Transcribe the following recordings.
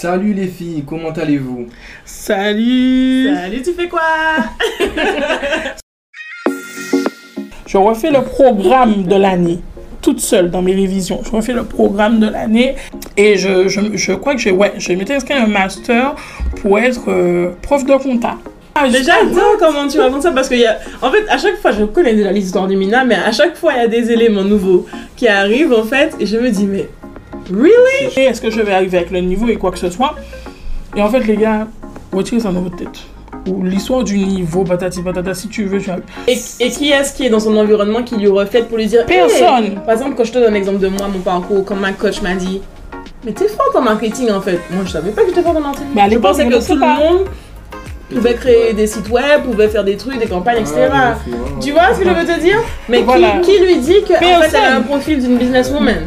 Salut les filles, comment allez-vous? Salut! Salut, tu fais quoi? Je refais le programme de l'année, toute seule dans mes révisions. Je refais le programme de l'année et je, je, je crois que j'ai ouais, je m'étais inscrit à un master pour être euh, prof de compta. Ah, Déjà, attends, comment tu racontes ça? Parce que, y a... en fait, à chaque fois, je connais déjà l'histoire du Mina, mais à chaque fois, il y a des éléments nouveaux qui arrivent, en fait, et je me dis, mais, really? Et Est-ce que je vais arriver avec le niveau et quoi que ce soit? Et en fait, les gars, retirez ça dans votre tête. Ou l'histoire du niveau, patati patata, si tu veux, tu as... Et, et qui est-ce qui est dans son environnement qui lui reflète pour lui dire Hey Personne. Par exemple, quand je te donne l'exemple de moi, mon parcours, quand ma coach m'a dit Mais t'es fort en marketing en fait. Moi, je savais pas que j'étais fort en marketing. Mais à je pensais que tout le monde pouvait créer des sites web, pouvait faire des trucs, des campagnes, etc. Ah. Tu vois ce que je veux te dire? Mais qui- Voilà. qui, lui dit que en fait, elle a un profil d'une businesswoman?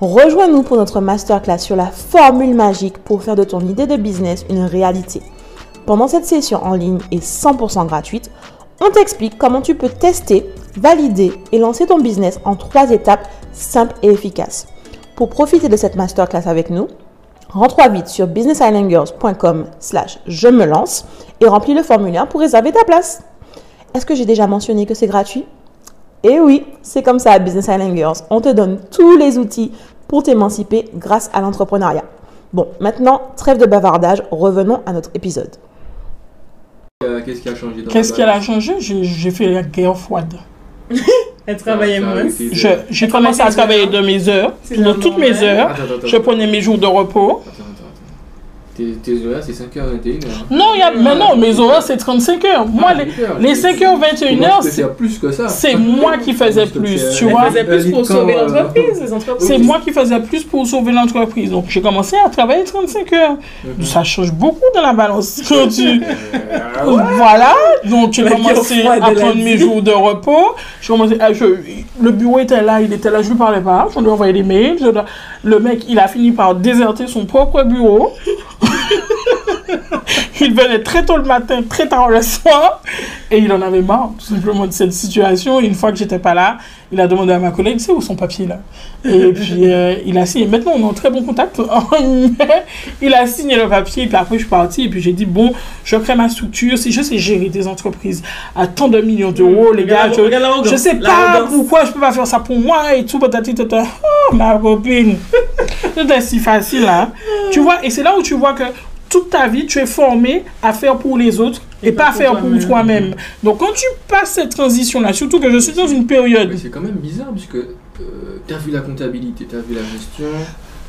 Rejoins-nous pour notre masterclass sur la formule magique pour faire de ton idée de business une réalité. Pendant cette session en ligne et 100% gratuite, on t'explique comment tu peux tester, valider et lancer ton business en trois étapes simples et efficaces. Pour profiter de cette masterclass avec nous, rends-toi vite sur businessislandgirls.com slash je me lance et remplis le formulaire pour réserver ta place. Est-ce que j'ai déjà mentionné que c'est gratuit? Et oui, c'est comme ça à Business Island. On te donne tous les outils pour t'émanciper grâce à l'entrepreneuriat. Bon, maintenant, trêve de bavardage, revenons à notre épisode. Euh, Qu'est-ce qui a changé Qu'est-ce qu'elle a changé? J'ai fait la guerre froide. Elle travaillait T'as moins. J'ai commencé à travailler de mes heures, de toutes mes heures. Je prenais mes jours de repos. Attends. Tes, tes horaires, c'est 5h21. Hein. Non, il y a, mais non, mes horaires, c'est 35 heures. Moi, les, les 5h, 21 heures, c'est plus que ça. c'est moi qui faisais plus, tu vois. faisait plus pour sauver euh, l'entreprise, les entreprises. C'est moi qui faisais plus pour sauver l'entreprise. Donc, j'ai commencé à travailler 35 heures. Mhm. Ça change beaucoup dans la balance. Quand tu- ouais. Voilà. Donc, j'ai commencé à prendre mes jours de repos. J'ai commencé à- je- le bureau était là, il était là, je lui parlais pas. Je lui envoyais des mails. Je dois- le mec, il a fini par déserter son propre bureau. Il venait très tôt le matin, très tard le soir, et il en avait marre, tout simplement, de cette situation. Et une fois que j'étais pas là, il a demandé à ma collègue, c'est où son papier là? Et puis, euh, il a signé. Maintenant, on est en très bon contact. Mais il a signé le papier, et puis après, je suis partie, et puis j'ai dit, bon, je crée ma structure. Si je sais gérer des entreprises à tant de millions d'euros, les gars, je, je sais pas pourquoi je peux pas faire ça pour moi et tout, patati tata. Oh, ma copine. C'était si facile, hein. Tu vois, et c'est là où tu vois que toute ta vie, tu es formé à faire pour les autres et, pas, pas faire pour toi-même. toi-même. Donc, quand tu passes cette transition-là, surtout que je suis dans une période. C'est quand même bizarre puisque euh, t'as vu la comptabilité, t'as vu la gestion,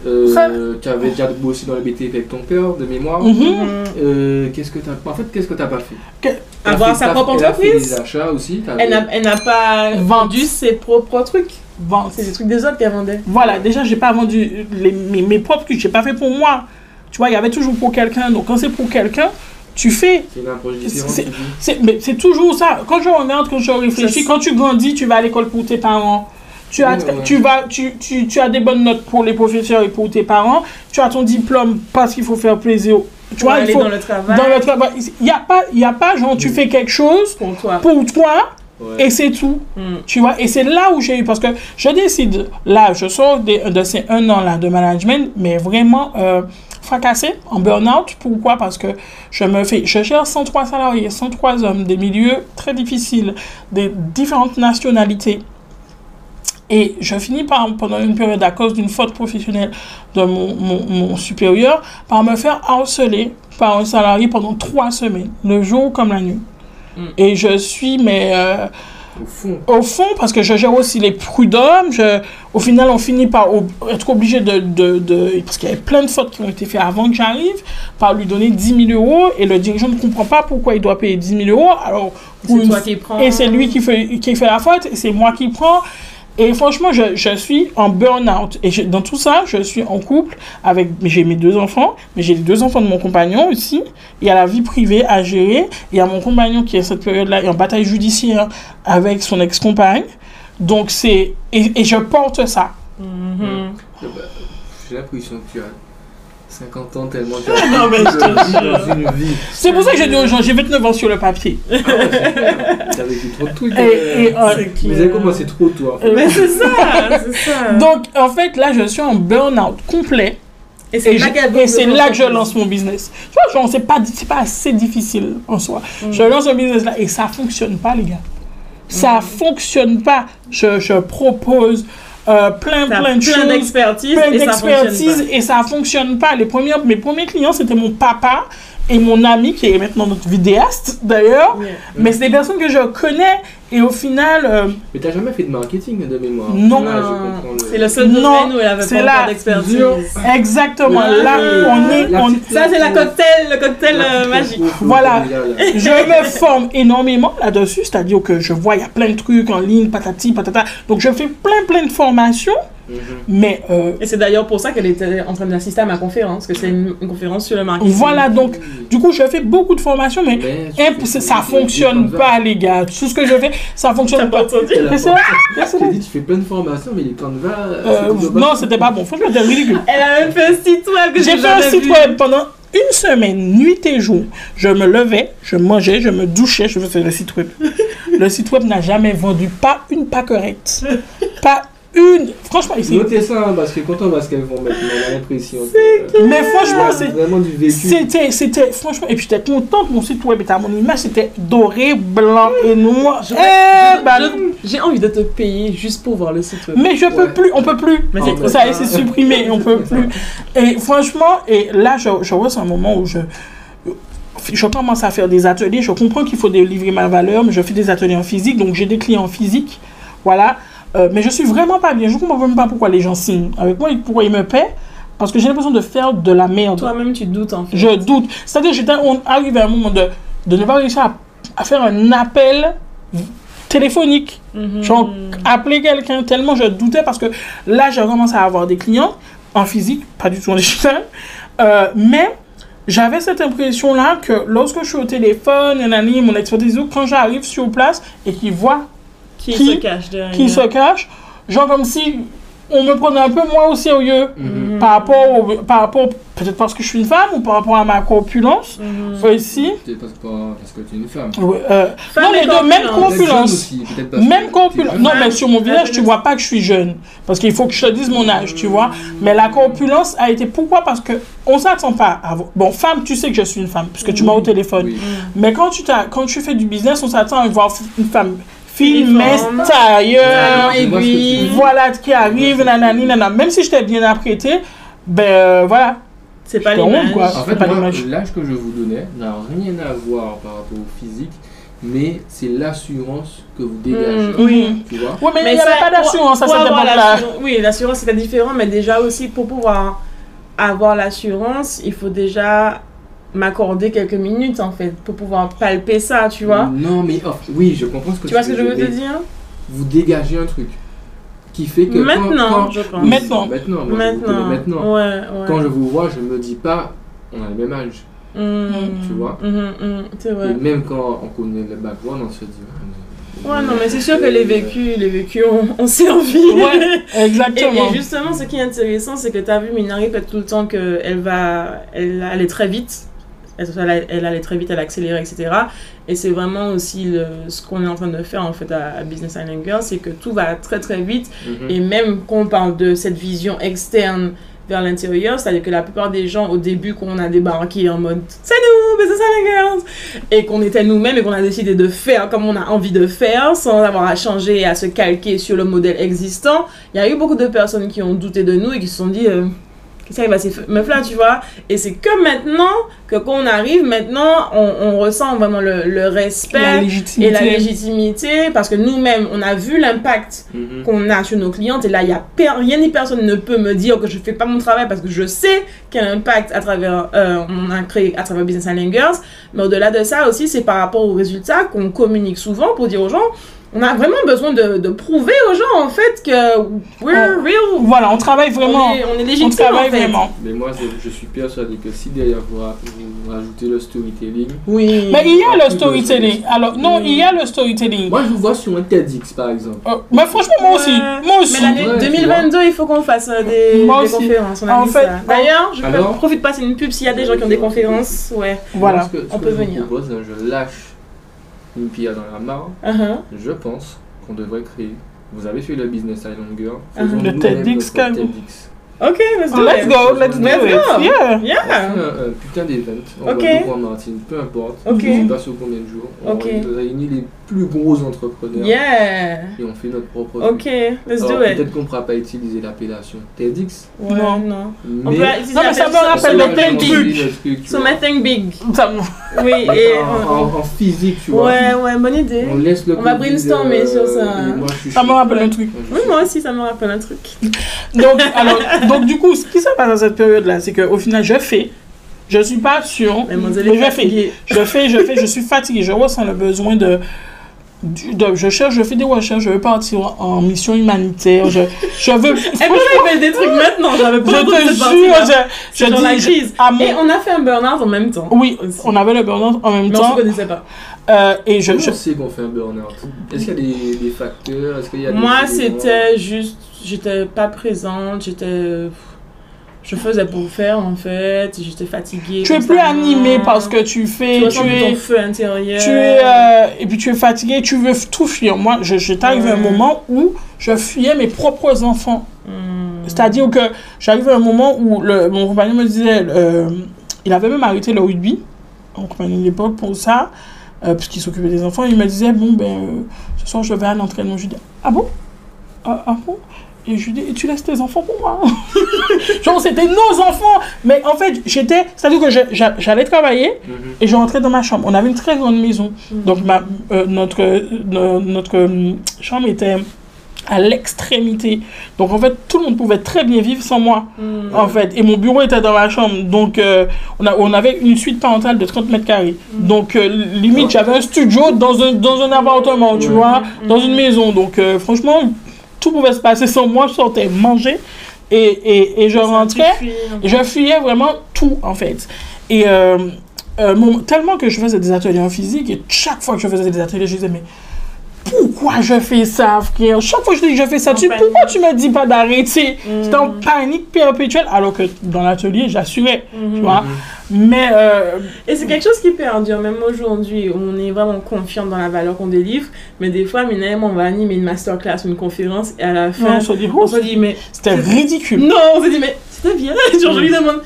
euh, t'avais déjà bossé dans le BTP avec ton père de mémoire. Mhm. Mhm. Euh, qu'est-ce que t'as En fait, qu'est-ce que t'as pas fait? Que- Avoir fait- sa propre elle a fait entreprise. des achats aussi. Elle n'a pas vendu ses propres trucs. Vente. C'est des trucs des autres qu'elle vendait. Voilà, déjà, j'ai pas vendu les, mes, mes propres trucs, j'ai pas fait pour moi. Tu vois, il y avait toujours pour quelqu'un. Donc, quand c'est pour quelqu'un, tu fais. C'est mais c'est toujours ça. Quand je regarde, quand je réfléchis, quand tu grandis, tu vas à l'école pour tes parents. Tu as, tu, vas, tu, tu, tu as des bonnes notes pour les professeurs et pour tes parents. Tu as ton diplôme parce qu'il faut faire plaisir. Tu Pour vois, il faut, dans le travail. dans le travail. Il n'y a, pas- il y a pas, genre, tu fais quelque chose Pour toi. pour toi Ouais. et c'est tout. Mm. Tu vois, et c'est là où j'ai eu, parce que je décide, là, je sors de, de ces un an là de management, mais vraiment euh, en burn-out. Pourquoi? Parce que je me fais, je gère 103 salariés, 103 hommes, des milieux très difficiles, des différentes nationalités. Et je finis par, pendant une période, à cause d'une faute professionnelle de mon, mon, mon supérieur, par me faire harceler par un salarié pendant trois semaines, le jour comme la nuit. Mm. Et je suis, mais euh, Au fond. au fond, parce que je gère aussi les prud'hommes, je, au final, on finit par ob- être obligé de, de, de- Parce qu'il y avait plein de fautes qui ont été faites avant que j'arrive, par lui donner 10 000 euros, et le dirigeant ne comprend pas pourquoi il doit payer 10 000 euros. Alors, une toi qui prends. et c'est lui qui fait, qui fait la faute, et c'est moi qui prends. Et franchement, je, je suis en burn-out. Et je- dans tout ça, je suis en couple avec. J'ai mes deux enfants, mais j'ai les deux enfants de mon compagnon aussi. Il y a la vie privée à gérer. Il y a mon compagnon qui, à cette période-là, est en bataille judiciaire avec son ex-compagne. Donc, c'est. Et, et je porte ça. Bah, J'ai l'impression que tu as 50 ans tellement Non, mais je te jure. une vie. C'est pour ça que je dis aux gens, j'ai 29 ans sur le papier. T'as vécu trop de trucs. Et, et, euh, Vous avez commencé trop tôt. en fait. euh, Mais c'est ça, c'est ça. donc, en fait, là, je suis en burn-out complet. Et là c'est là que je lance mon business. Tu vois, genre, c'est pas, c'est pas assez difficile en soi. Mm. Je lance un business là et ça fonctionne pas, les gars. Ça Mm. fonctionne pas. Je, je propose euh, plein, plein de plein choses. d'expertise Plein et d'expertise et ça fonctionne pas. Les premiers, mes premiers clients, c'était mon papa et mon ami qui est maintenant notre vidéaste d'ailleurs. Yeah. Mais c'est des personnes que je connais et au final, euh, Mais t'as jamais fait de marketing de mémoire. Non. Ah, le- c'est le seul Non, domaine où elle avait c'est pas là, d'expertise. exactement, là, on est, La on, petite Ça, c'est la cocktail, le cocktail La euh, magique. Voilà. je me forme énormément là-dessus, c'est-à-dire que je vois, il y a plein de trucs en ligne, patati, patata. Donc, je fais plein, plein de formations, Mhm. mais euh, Et c'est d'ailleurs pour ça qu'elle était en train d'assister à ma conférence, que c'est une, une conférence sur le marketing. voilà, donc, du coup, je fais beaucoup de formations, mais imp- ça des fonctionne pas, les gars. Tout ce que je fais, ça fonctionne pas C'est ça dit, tu fais plein de formations, mais les canevas. Euh, c'était pas non, bon. c'était pas bon. Franchement, c'était ridicule. Elle a même fait un site web J'ai fait un site web pendant une semaine, nuit et jour. Je me levais, je mangeais, je me douchais, je faisais le site web. Le site web n'a jamais vendu pas une pâquerette. Pas une. Franchement, ici. Notez ça, hein, parce que quand on va ce qu'elles vont mettre, on a l'impression que. Mais franchement, c'est. vraiment du vécu. C'était, c'était, franchement, et puis j'étais contente, mon site web était à mon image, c'était doré, blanc et noir. Eh, Je- bah, je- J'ai envie de te payer juste pour voir le site web. mais je peux Ouais. plus, on peut plus. Mais Oh, Ça a été supprimé, on peut plus. Et franchement, et là, je, je vois, c'est un moment où je, je commence à faire des ateliers. Je comprends qu'il faut délivrer ma valeur, mais je fais des ateliers en physique, donc j'ai des clients en physique. Voilà. Euh, mais je suis vraiment pas bien. Je comprends même pas pourquoi les gens signent avec moi et pourquoi ils me paient. Parce que j'ai l'impression de faire de la merde. Toi-même, tu doutes en fait. Je doute. C'est-à-dire, j'étais arrive à un moment de, de ne pas réussir à, à faire un appel téléphonique. Genre, appeler quelqu'un tellement je doutais parce que là, j'ai commencé à avoir des clients en physique, pas du tout en digital. Euh, mais j'avais cette impression-là que lorsque je suis au téléphone, nanani, mon expertise, quand j'arrive sur place et qu'ils voient Qui, qui- se cache derrière qui se cache, genre comme si on me prenait un peu moins au sérieux Mhm. par rapport, au- par rapport peut-être parce que je suis une femme ou par rapport à ma corpulence Mhm. aussi. Peut-être parce, que- parce que tu es une femme. Ouais, euh, Femme non, et mais de même corpulence. Aussi, parce Même corpulence. Non, mais sur mon visage, tu vois pas que je suis jeune. Parce qu'il faut que je te dise mon âge, tu vois. Mais la corpulence a été. Pourquoi? Parce que on s'attend pas à. Bon, femme, tu sais que je suis une femme, puisque tu m'as au téléphone. Oui. Mais quand tu, t'as- quand tu fais du business, on s'attend à voir une femme Talent Je vois ce voilà, qui arrive, nanani, nanana. Même si j'étais bien apprêtée, ben euh, voilà. C'est pas l'image. quoi. En fait, pas moi, l'image. l'âge que je vous donnais n'a rien à voir par rapport au physique, mais c'est l'assurance que vous dégagez. Mm, oui. Tu vois? Ouais, mais il Mais n'y avait ça, pas d'assurance à Pour cette l'assurance- Oui, l'assurance c'était différent, mais déjà aussi pour pouvoir avoir l'assurance, il faut déjà m'accorder quelques minutes en fait pour pouvoir palper ça, tu vois. Non, mais oh, oui, je comprends ce que Tu vois ce que je veux te dire? Vous dégagez un truc qui fait que. Maintenant, quand- je pense. Oui, Maintenant. Maintenant, moi, Maintenant. maintenant. Ouais, ouais. Quand je vous vois, je me dis pas, on a le même âge. Mhm. Tu vois? C'est Et vrai. même quand on connaît le background, on se dit. ah, Ouais, non, mais c'est sûr que les vécus, les vécus ont, ont servi. Ouais, exactement. et justement, ce qui est intéressant, c'est que tu as vu Minari répète tout le temps qu'elle va elle allait très vite. Elle, allait très vite, elle accélérait, etc. Et c'est vraiment aussi le, ce qu'on est en train de faire en fait à, à Business Island Girl, c'est que tout va très très vite. Mhm. Et même quand on parle de cette vision externe vers l'intérieur, c'est-à-dire que la plupart des gens, au début, quand on a débarqué en mode c'est nous, Business Island Girls Et qu'on était nous-mêmes et qu'on a décidé de faire comme on a envie de faire sans avoir à changer et à se calquer sur le modèle existant. Il y a eu beaucoup de personnes qui ont douté de nous et qui se sont dit. euh, Qu'est-ce qui arrive à ces meufs-là, tu vois Et c'est que maintenant que quand on arrive, maintenant, on, on ressent vraiment le, le respect La et la légitimité parce que nous-mêmes, on a vu l'impact Mhm. qu'on a sur nos clientes et là, il y a per- rien ni personne ne peut me dire que je fais pas mon travail parce que je sais quel impact à travers, euh, on a créé à travers Business Girls. Mais au-delà de ça aussi, c'est par rapport aux résultats qu'on communique souvent pour dire aux gens, on a vraiment besoin de, de prouver aux gens en fait que we're real. Voilà, on travaille vraiment. on est, on est On légitime travaille en fait. vraiment. Mais moi, je, je suis persuadé que si derrière vous, ra- vous rajoutez le storytelling, Oui. Mais il y a le storytelling. Alors, non, Oui. il y a le storytelling. moi je vous vois sur un TEDx par exemple. Euh, mais franchement, moi aussi. Ouais. Moi aussi. Mais l'année Ouais, tu 2022, il faut qu'on fasse euh, des, Moi des aussi. conférences. On a En fait. D'ailleurs, je Alors profite de passer une pub s'il y a des gens qui ont des conférences. Ouais. Voilà. On peut venir. propose, je lâche une pierre dans la mare. Uh-huh. Je pense qu'on devrait créer. Vous avez fait le Business Island Girl. Ah. faisons Le TEDx. TEDx. Ok, let's do Let's it. go, let's do Let's it. go. Yeah. On fait Yeah. un, un putain d'événement. On va voir Martine, peu importe. Ok. Je sais pas sur combien de jours. On Ok. réunit les plus gros entrepreneurs. Yeah. Et on fait notre propre Ok, truc. let's Alors do it. peut-être qu'on ne pourra pas utiliser l'appellation TEDx. Ouais, Non. non. On Mais peut utiliser Non, mais ça me rappelle le plein de big. trucs. Le truc. Something big. Ça me- Oui, Mais et. en, en- en physique, tu vois. Ouais, ouais, bonne idée. On laisse le On va brainstormer euh, sur ça. Ça me rappelle un truc. Oui, moi aussi, ça me rappelle un truc. Donc, alors, donc, du coup, ce qui se passe dans cette période-là, c'est qu'au final, je fais. Je suis pas sûre. Mais je fais. Je fais, je fais, je suis fatiguée. Je ressens le besoin de. du- de- je cherche, je fais des recherches, je veux partir en mission humanitaire. Je, je veux. Elle me révèle des trucs maintenant, j'avais Je pas cette te jure, je, je Sur la dis. crise. à mon- Et on a fait un burn-out en même temps. Oui, aussi. on avait le burn-out en même Mais on temps. se connaissait pas. euh, et je, Comment je- on sait qu'on fait un burn-out? Est-ce qu'il y a des, des facteurs? Est-ce qu'il y a des Moi, c'était juste. J'étais pas présente, j'étais. Je faisais pour faire en fait, j'étais fatiguée. tu es plus constamment. animé parce que tu fais. Tu Tu, es. ton feu intérieur. Tu es euh, et puis tu es fatigué, tu veux tout fuir. Moi, je, j'étais arrivé à un moment où je fuyais mes propres enfants. Hmm. C'est-à-dire que j'arrive à un moment où le, mon compagnon me disait, euh, il avait même arrêté le rugby, mon compagnon de l'époque, pour ça, euh, puisqu'il s'occupait des enfants. Il me disait, bon, ben, euh, ce soir, je vais à l'entraînement. Je dis, ah bon? Ah, ah bon? Et je lui dis, et tu laisses tes enfants pour moi Genre, c'était nos enfants Mais en fait, j'étais, c'est-à-dire que j'allais travailler Mhm. et je rentrais dans ma chambre. On avait une très grande maison. Mhm. Donc, ma, euh, notre, euh, no- notre euh, chambre était à l'extrémité. Donc, en fait, tout le monde pouvait très bien vivre sans moi. Hmm. En fait, et mon bureau était dans ma chambre. Donc, euh, on, a, on avait une suite parentale de 30 mètres carrés. Mhm. Donc, euh, limite, j'avais un studio dans un, dans un appartement, tu vois, Mhm. dans une maison. Donc, euh, franchement, tout pouvait se passer sans moi. Je sortais manger et, et, et je rentrais. hein. Je fuyais vraiment tout, en fait. Et euh, euh, mon- tellement que je faisais des ateliers en physique, et chaque fois que je faisais des ateliers, je disais, mais pourquoi je fais ça, frère? Chaque fois que je dis que je fais ça, tu, pourquoi tu me dis pas d'arrêter? Mhm. J'étais en panique perpétuelle, alors que dans l'atelier, j'assurais, tu vois? Mais, euh, Et c'est quelque chose qui perdure, même aujourd'hui, on est vraiment confiant dans la valeur qu'on délivre. Mais des fois, Minaïm, on va animer une masterclass ou une conférence, et à la fin, on se dit, on oh, se dit, mais. c'était ridicule. Non, on se dit, mais c'était bien. Genre, je lui demande,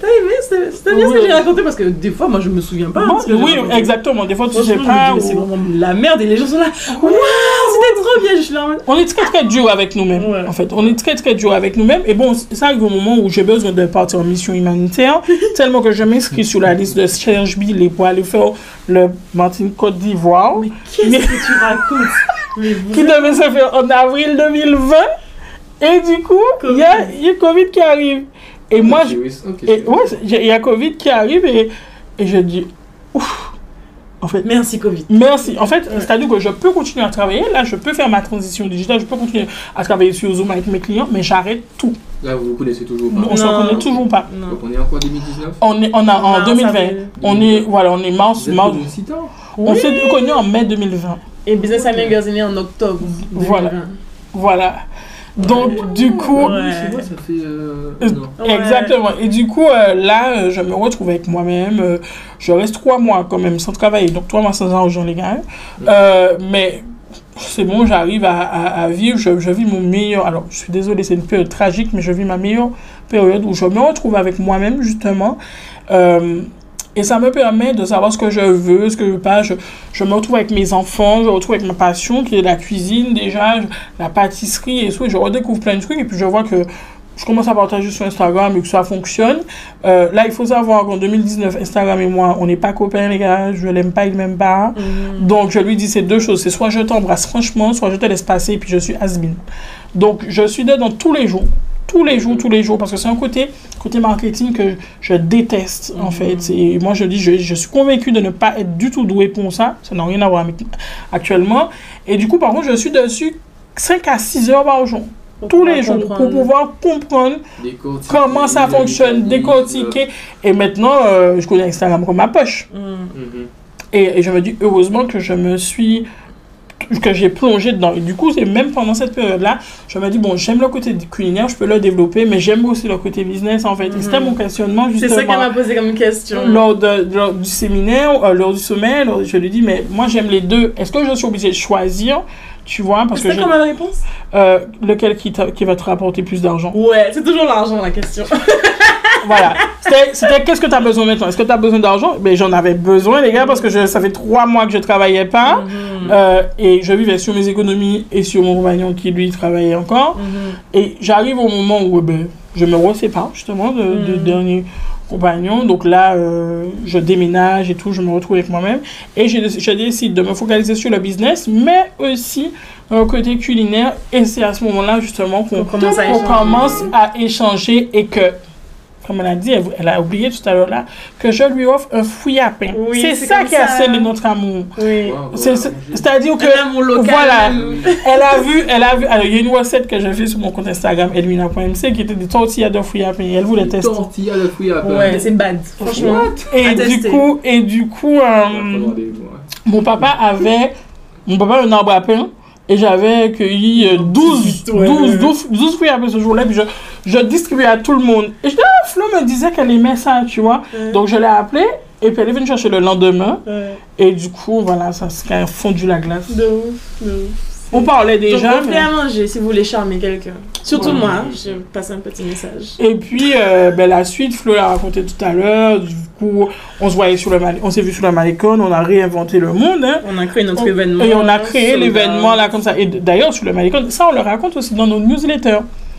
t'as aimé C'était bien ce que j'ai raconté Parce que des fois, moi, je me souviens pas. Bon, j'ai oui, exactement. Des fois, tu sais pas. mais c'est ou- vraiment la merde, et les gens sont là, waouh, c'était trop bien. Je suis là On est très très dur avec nous-mêmes. Ouais. En fait, on est très très dur avec nous-mêmes. Et bon, ça arrive au moment où j'ai besoin de partir en mission humanitaire, tellement que je m'inscris sur la liste de Serge Billet pour aller faire le Martin Côte d'Ivoire, mais qu'est-ce Mais- que tu racontes? Mais qui devait se faire en avril 2020. Et du coup, il y a, a Covid qui arrive. Et moi, il y a Covid qui arrive et, et je dis, ouf. En fait, Merci, Covid. Merci. En fait, c'est-à-dire que je peux continuer à travailler. Là, je peux faire ma transition digitale. Je peux continuer à travailler sur Zoom avec mes clients, mais j'arrête tout. Là, vous vous connaissez toujours pas. On s'en Non. connaît toujours pas. Non. Donc, on est en quoi 2019 On est, on a en Mars, 2020. avril. On est, voilà, on est mars, mars. On s'est connus en mai 2020. Et Business Amigos est né en octobre. Voilà. 2020. Voilà. Donc, du coup, Ouais. Chez moi, ça fait. Euh, Euh. Ouais. Exactement. Et du coup, euh, là, je me retrouve avec moi-même. je reste trois mois quand même sans travailler. Donc, trois mois sans argent, les gars. Euh, mais c'est bon, j'arrive à, à- à vivre. Je, je vis mon meilleur. Alors, je suis désolée, c'est une période tragique, mais je vis ma meilleure période où je me retrouve avec moi-même, justement. Euh, Et ça me permet de savoir ce que je veux, ce que je veux pas. Je, je me retrouve avec mes enfants, je me retrouve avec ma passion qui est la cuisine déjà, la pâtisserie et tout. Et je redécouvre plein de trucs et puis je vois que je commence à partager sur Instagram et que ça fonctionne. Euh, là, il faut savoir qu'en 2019, Instagram et moi, on n'est pas copains, les gars. Je l'aime pas, il m'aime pas. Mhm. Donc, je lui dis ces deux choses. C'est soit je t'embrasse franchement, soit je te laisse passer et puis je suis has Donc, je suis dedans tous les jours. Tous les jours, tous les jours. Parce que c'est un côté, côté marketing que je déteste, en Mhm. fait. Et moi, je dis, je, je suis convaincue de ne pas être du tout douée pour ça. Ça n'a rien à voir avec actuellement. Et du coup, par contre, je suis dessus 5 à 6 heures par jour. Pour Tous les jours. comprendre. Pour pouvoir comprendre comment ça fonctionne, décortiquer. Et maintenant, euh, je connais Instagram comme ma poche. Mhm. Mhm. Et, et je me dis heureusement que je me suis que j'ai plongé dedans. Et du coup, c'est même pendant cette période-là, je me dis bon, j'aime le côté culinaire, je peux le développer, mais j'aime aussi le côté business en fait. Et c'était Mhm. mon questionnement C'est justement. ça qu'elle m'a posé comme question. Lors, de, lors du séminaire, euh, lors du sommet, lors- je lui dis mais moi j'aime les deux. Est-ce que je suis obligée de choisir Tu vois, parce que C'est comme une réponse? Euh, lequel qui va te rapporter plus d'argent? Ouais, c'est toujours l'argent la question. Voilà. C'était- qu'est-ce que tu as besoin maintenant? Est-ce que tu as besoin d'argent? Mais j'en avais besoin, les gars, parce que je, ça fait trois mois que je travaillais pas. Mhm. Euh, et je vivais sur mes économies et sur mon compagnon qui lui travaillait encore. Mhm. Et j'arrive au moment où eh ben, je me resépare justement de, de Mhm. dernier compagnon. Donc là, euh, je déménage et tout, je me retrouve avec moi-même. Et je, je décide de me focaliser sur le business, mais aussi un côté culinaire. Et c'est à ce moment-là justement qu'on Qu'on commence à qu'on échanger. commence à échanger et que. Comme elle a dit, elle, elle a oublié tout à l'heure là, que je lui offre un fouille à pain. Oui, c'est ça qui scellé notre amour. Oui. Wow. C'est-à-dire que Un amour local. Voilà. elle a vu, elle a vu. Alors, il y a une recette que j'ai fait sur mon compte Instagram, edwina.mc, qui était des tortillas de fruits à pain. Et elle voulait tester. Tortilla de fruits à pain. Ouais, c'est bad. Franchement. Et à du tester. coup, et du coup, euh, mois. mon papa avait, mon papa a un arbre à pain. Et j'avais cueilli euh, 12, 18, ouais, 12, ouais. 12, 12 fruits pain ce jour-là. Puis je, je distribuais à tout le monde. Et je dis, ah, Flo me disait qu'elle aimait ça, tu vois. Ouais. Donc je l'ai appelée. Et puis elle est venue chercher le lendemain. Ouais. Et du coup, voilà, ça s'est fondu la glace. De ouf, de ouf. On parlait Donc, déjà. offrez mais- à manger si vous voulez charmer quelqu'un. Surtout Ouais. moi, je passe un petit message. Et puis, euh, ben, la suite, Flo l'a raconté tout à l'heure. On se voyait sur le on s'est vu sur le Malécon, on a réinventé le monde. Hein. On a créé notre On- événement. Et on a créé l'événement là comme ça. Et d'ailleurs, sur le Malécon, ça, on le raconte aussi dans nos newsletters.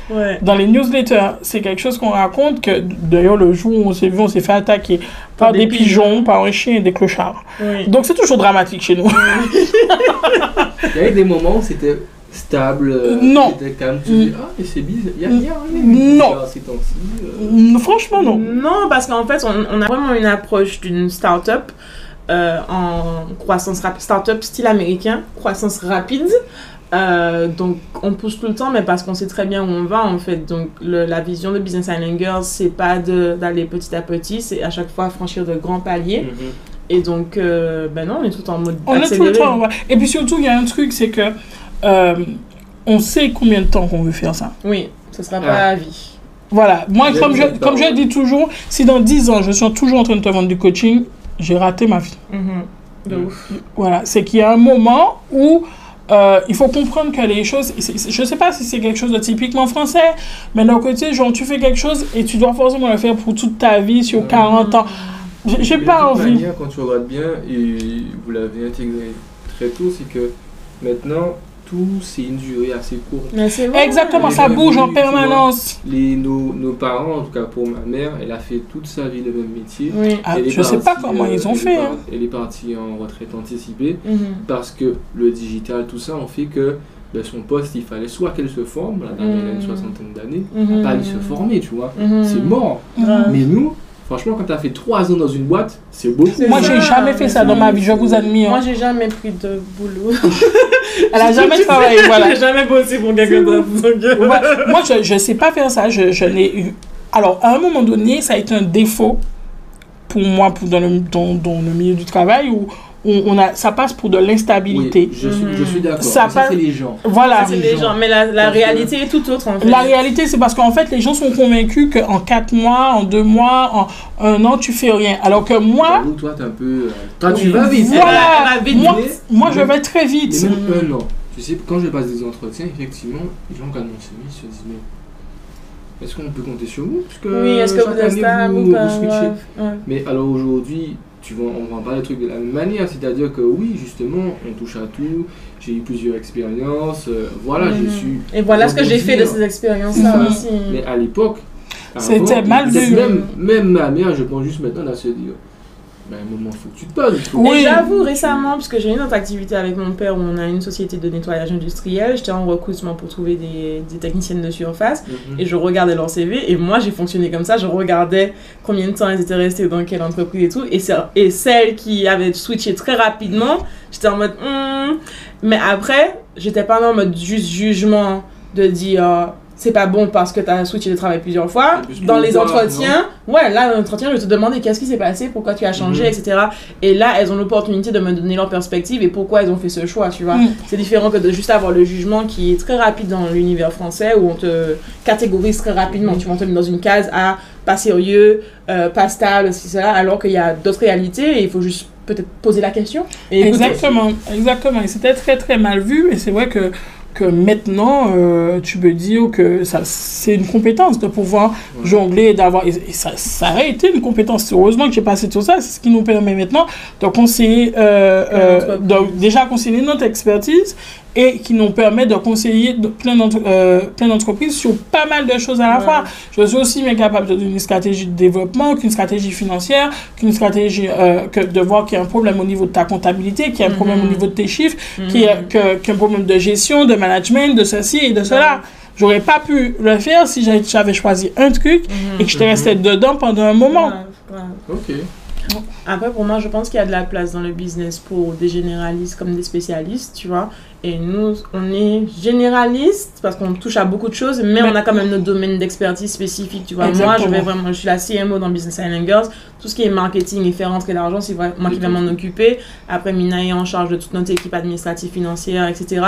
Ouais. Dans les newsletters, c'est quelque chose qu'on raconte que, d'ailleurs, le jour où on s'est vu, on s'est fait attaquer par, Par des, des pigeons, par un chien et des clochards. Oui. Donc, c'est toujours dramatique chez nous. Il y avait des moments où c'était stable, euh, Non. c'était calme. Tu dis, ah, mais c'est bizarre. Il y a, il y a rien Non. bizarre ces temps-ci. euh. Franchement, non. Non, parce qu'en fait, on, on a vraiment une approche d'une start-up euh, en croissance rapide. Start-up style américain, croissance rapide. Euh, donc, on pousse tout le temps, mais parce qu'on sait très bien où on va, en fait. Donc, le- la vision de Business Island Girls, c'est pas de- d'aller petit à petit, c'est à chaque fois franchir de grands paliers. Mhm. Et donc, euh, ben non, on est tout en mode On est tout le temps. ouais. Et puis surtout, il y a un truc, c'est que euh, on sait combien de temps qu'on veut faire ça. Oui, ce sera pas Ah. à vie. Voilà. Moi, comme je, comme je dis toujours, si dans 10 ans, je suis toujours en train de te vendre du coaching, j'ai raté ma vie. Mhm. De Mm. ouf. Voilà. C'est qu'il y a un moment où euh, il faut comprendre que les choses. c'est- c'est- je sais pas si c'est quelque chose de typiquement français, mais d'un côté, genre, tu fais quelque chose et tu dois forcément le faire pour toute ta vie, sur Mhm. 40 ans. J'ai j'ai pas envie. manière, quand tu regardes bien, et vous l'avez intégré très tôt, c'est que maintenant, tout c'est une durée assez courte. Mais c'est vrai. Exactement, Les ça bouge en vois. permanence. Les, nos, nos parents, en tout cas pour ma mère, elle a fait toute sa vie le même métier. Oui. Ah, je sais pas partie, comment euh, ils ont elle est fait. hein. Elle est partie en retraite anticipée Mhm. parce que le digital, tout ça, on fait que ben, son poste, il fallait soit qu'elle se forme, la dame elle a une Mhm. soixantaine d'années, Mhm. pas aller se former, tu vois. Mhm. C'est mort. Mais nous, franchement, quand tu as fait 3 ans dans une boîte, c'est beaucoup. Moi, j'ai jamais fait ça dans ma vie, je vous admire. Moi, j'ai jamais pris de boulot. Elle a jamais travaillé, voilà. J'ai jamais bossé pour quelqu'un d'autre. Ouais, moi, je, je sais pas faire ça. Je, je n'ai eu. Alors, à un moment donné, ça a été un défaut pour moi pour dans, le, dans, dans le milieu du travail où on, on a, ça passe pour de Oui, l'instabilité. je suis, je suis d'accord. Ça Mais Ça, passe- c'est les gens. Voilà. c'est les gens. Mais la, la Parce que- réalité est tout autre, en fait. La réalité, c'est parce qu'en fait, les gens sont convaincus qu'en 4 mois, en 2 mois, en un an, tu fais rien. Alors que moi, J'avoue, toi, t'es un peu. euh, Toi, tu Oui. vas vite. Voilà. Elle va vite. moi, Mais- moi, je vais très Et vite. même un an. Tu sais, quand je passe des entretiens, effectivement, les gens mon CV, ils se disent, mais. est-ce qu'on peut compter sur vous? Parce que Oui, est-ce que vous êtes stable vous- ou pas? vous. Ouais, ouais. Mais alors aujourd'hui, tu vois, on va en parler des trucs de la même manière, c'est-à-dire que oui, justement, on touche à tout, j'ai eu plusieurs expériences, euh, voilà, je Mhm. suis... Et voilà ce que j'ai fait de ces expériences-là aussi. Mais à l'époque, C'était mal vu. Même, même ma mère, je pense juste maintenant, à se dire, ben, à un moment, faut que tu te faut Oui. j'avoue récemment, parce que j'ai une autre activité avec mon père où on a une société de nettoyage industriel, j'étais en recrutement pour trouver des, des techniciennes de surface Mhm. et je regardais leur CV et moi j'ai fonctionné comme ça, je regardais combien de temps elles étaient restées dans quelle entreprise et tout et, et celles qui avaient switché très rapidement, j'étais en mode Hmm. mais après j'étais pas en mode juste jugement de dire euh, c'est pas bon parce que tu as switché de travail plusieurs fois. Dans les entretiens, ouais, là, dans l'entretien, je vais te demander qu'est-ce qui s'est passé, pourquoi tu as changé, Mhm. etc. Et là, elles ont l'opportunité de me donner leur perspective et pourquoi elles ont fait ce choix, tu vois. Mm. C'est différent que de juste avoir le jugement qui est très rapide dans l'univers français où on te catégorise très rapidement. Tu vas te mettre dans une case à pas sérieux, euh, pas stable, ceci, cela, alors qu'il y a d'autres réalités et il faut juste peut-être poser la question. Et écouter. Exactement, exactement. Et c'était très très mal vu. Et c'est vrai que, que maintenant, euh, tu peux dire que ça, c'est une compétence de pouvoir Ouais. jongler et d'avoir. Et, et ça, ça a été une compétence. Heureusement que j'ai passé tout ça. C'est ce qui nous permet maintenant de conseiller, euh, euh, de, déjà conseiller notre expertise et qui nous permet de conseiller plein euh, plein d'entreprises sur pas mal de choses à la Ouais. fois. Je suis aussi bien capable de donner une stratégie de développement qu'une stratégie financière, qu'une stratégie, euh, que de voir qu'il y a un problème au niveau de ta comptabilité, qu'il y a un problème au niveau de tes chiffres, Mhm. qu'il y a y un problème de gestion, de management, de ceci et de cela. J'aurais pas pu le faire si j'avais- choisi un truc Mhm. et que j'étais resté dedans pendant un moment. Ok. Après, pour moi, je pense qu'il y a de la place dans le business pour des généralistes comme des spécialistes, tu vois. Et nous, on est généralistes parce qu'on touche à beaucoup de choses, mais, on a quand même notre domaine d'expertise spécifique, tu vois. Moi, je vais vraiment, je suis la CMO dans Business Island Girls. Tout ce qui est marketing et faire rentrer l'argent, c'est moi qui vais m'en occuper. Après, Mina est en charge de toute notre équipe administrative, financière, etc.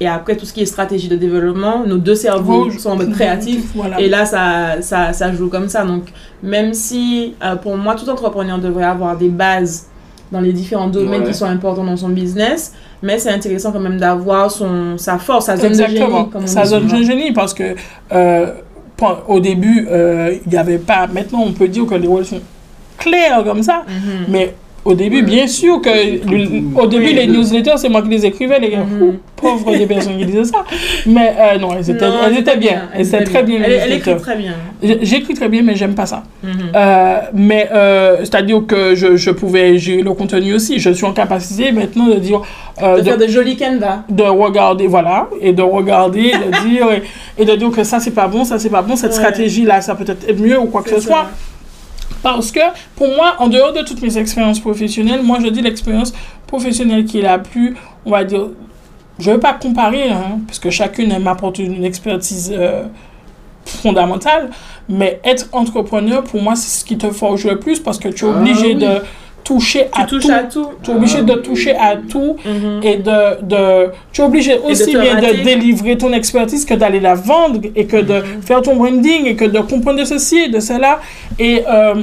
Et après, tout ce qui est stratégie de développement, nos deux cerveaux sont en mode créatif. Voilà. Et là, ça, ça, ça joue comme ça. Donc, même si euh, pour moi, tout entrepreneur devrait avoir des bases dans les différents domaines Ouais. qui sont importants dans son business, mais c'est intéressant quand même d'avoir son, sa force, sa zone de Exactement. génie. Comme Sa zone de génie, parce que euh, au début, euh, il n'y avait pas. Maintenant, on peut dire que les rôles sont clairs comme ça, Mhm. mais au début, bien sûr que le- au début, Oui. les newsletters, c'est moi qui les écrivais, les gars. Mhm. Ouh, Pauvres des personnes qui disaient ça. Mais euh, non, elles étaient, Non, elles étaient bien. Elles étaient très bien. Elle, les elle écrit très bien. J'écris très bien, mais j'aime pas ça. Mhm. Euh, mais euh, c'est-à-dire que je, je pouvais gérer le contenu aussi. Je suis en capacité maintenant de dire, de faire de jolis canevas. de regarder, voilà, et de regarder, de dire, et, et de dire que ça c'est pas bon, ça c'est pas bon, cette Ouais. stratégie-là, ça peut être mieux ou quoi que ce soit. Parce que pour moi, en dehors de toutes mes expériences professionnelles, moi je dis l'expérience professionnelle qui est la plus, on va dire, je ne veux pas comparer, hein, parce que chacune m'apporte une expertise euh, fondamentale, mais être entrepreneur, pour moi, c'est ce qui te forge le plus parce que tu es Ah obligé oui. de toucher à tout. à tout. Tu es obligé de toucher à tout Mhm. et de, de tu es obligé aussi bien rater. de délivrer ton expertise que d'aller la vendre et que de Mhm. faire ton branding et que de comprendre de ceci et de cela et euh,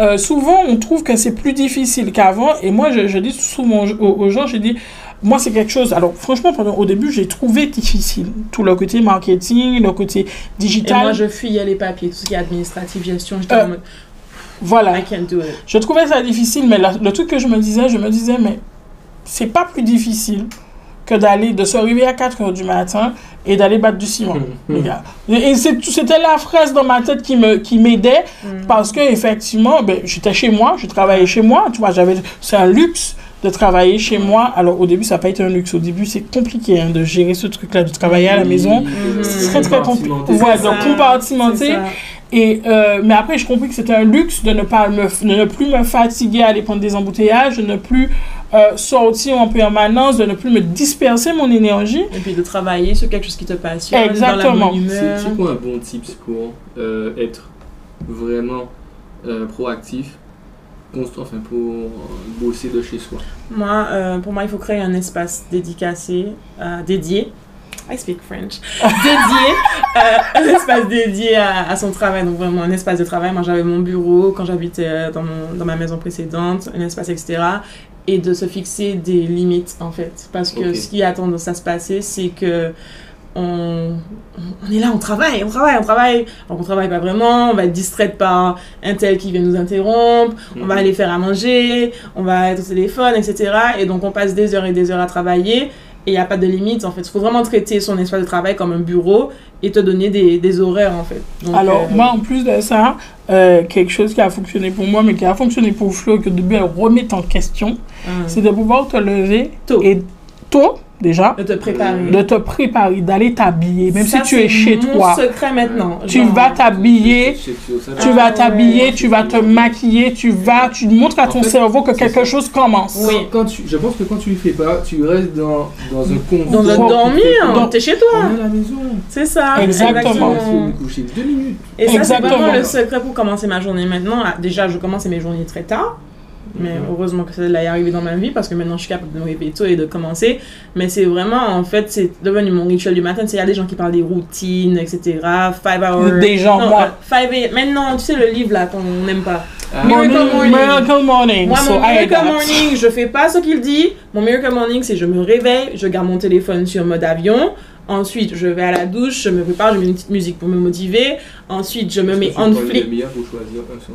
euh, souvent on trouve que c'est plus difficile qu'avant et moi je, je dis souvent aux, aux gens je dis moi c'est quelque chose alors franchement pendant au début j'ai trouvé difficile tout le côté marketing le côté Et digital moi, je fuyais les papiers, tout ce qui est administratif, gestion. J'étais Euh, en mode, voilà I can't do it. Je trouvais ça difficile, mais la- le truc que je me disais, je me disais, mais c'est pas plus difficile que d'aller, de se réveiller à 4 heures du matin et d'aller battre du ciment, les gars. Et c'est- c'était la phrase dans ma tête qui me qui m'aidait Mhm. parce que effectivement, ben, j'étais chez moi, je travaillais chez moi, tu vois, j'avais, c'est un luxe de travailler chez moi. Alors au début, ça n'a pas été un luxe. Au début, c'est compliqué hein, de gérer ce truc-là, de travailler à la maison. Mhm. C'est très très compliqué. C'est donc ça. Et, euh, mais après, je compris que c'était un luxe de ne, pas me, de ne plus me fatiguer à aller prendre des embouteillages, de ne plus euh, sortir en permanence, de ne plus me disperser mon énergie. Et puis de travailler sur quelque chose qui te passionne, dans Exactement. la bonne C'est humeur. c'est quoi un bon tips pour euh, être vraiment euh, proactif, constant, enfin pour bosser de chez soi? Moi, euh, pour moi, il faut créer un espace dédicacé, euh, dédié. I speak French. dédié, euh, un espace dédié à, à son travail, donc vraiment un espace de travail. Moi, j'avais mon bureau quand j'habitais euh, dans, mon- dans ma maison précédente, un espace, etc. Et de se fixer des limites, en fait. Parce que ce qui a tendance à se passer, c'est que on, on est là, on travaille, on travaille, on travaille. Donc on travaille pas vraiment, on va être distraite par un tel qui vient nous interrompre, on va Mhm. aller faire à manger, on va être au téléphone, etc. Et donc on passe des heures et des heures à travailler et il n'y a pas de limite en fait. Il faut vraiment traiter son espace de travail comme un bureau et te donner des, des horaires en fait. Donc, Alors, euh, moi, en plus de ça, euh, quelque chose qui a fonctionné pour moi, mais qui a fonctionné pour Flo, et que au début, elle remet en question, euh, c'est de pouvoir te lever Tôt. et tôt, déjà, de te préparer. de te préparer, d'aller t'habiller, même Ça, si tu es chez mon toi. secret maintenant. Tu Genre, vas t'habiller, tu Ah vas ouais. t'habiller, tu vas te maquiller, tu vas, tu montres à ton En fait, cerveau que quelque ça. chose commence. Oui. Quand tu, je pense que quand tu le fais pas, tu restes dans, dans un confort. Dans le dormir, donc- t'es chez toi. On est à la maison. C'est ça. Exactement. Je vais me coucher deux minutes. Et ça, c'est Exactement. vraiment le secret pour commencer ma journée maintenant. Ah, Déjà, je commence mes journées très tard. Mais heureusement que ça est arrivé dans ma vie parce que maintenant je suis capable de me réveiller tôt et de commencer. Mais c'est vraiment, en fait, c'est devenu mon rituel du matin. Tu sais, il y a des gens qui parlent des routines, etc. Five hours. Des gens, Non, moi. euh, five a- Maintenant, tu sais, le livre là qu'on n'aime pas. Ah, Miracle Morning. Miracle morning. Moi, So mon miracle morning, je fais pas ce qu'il dit. Mon miracle morning, c'est je me réveille, je garde mon téléphone sur mode avion. Ensuite, je vais à la douche, je me prépare, je mets une petite musique pour me motiver. Ensuite, je me mets meilleur pour choisir un son?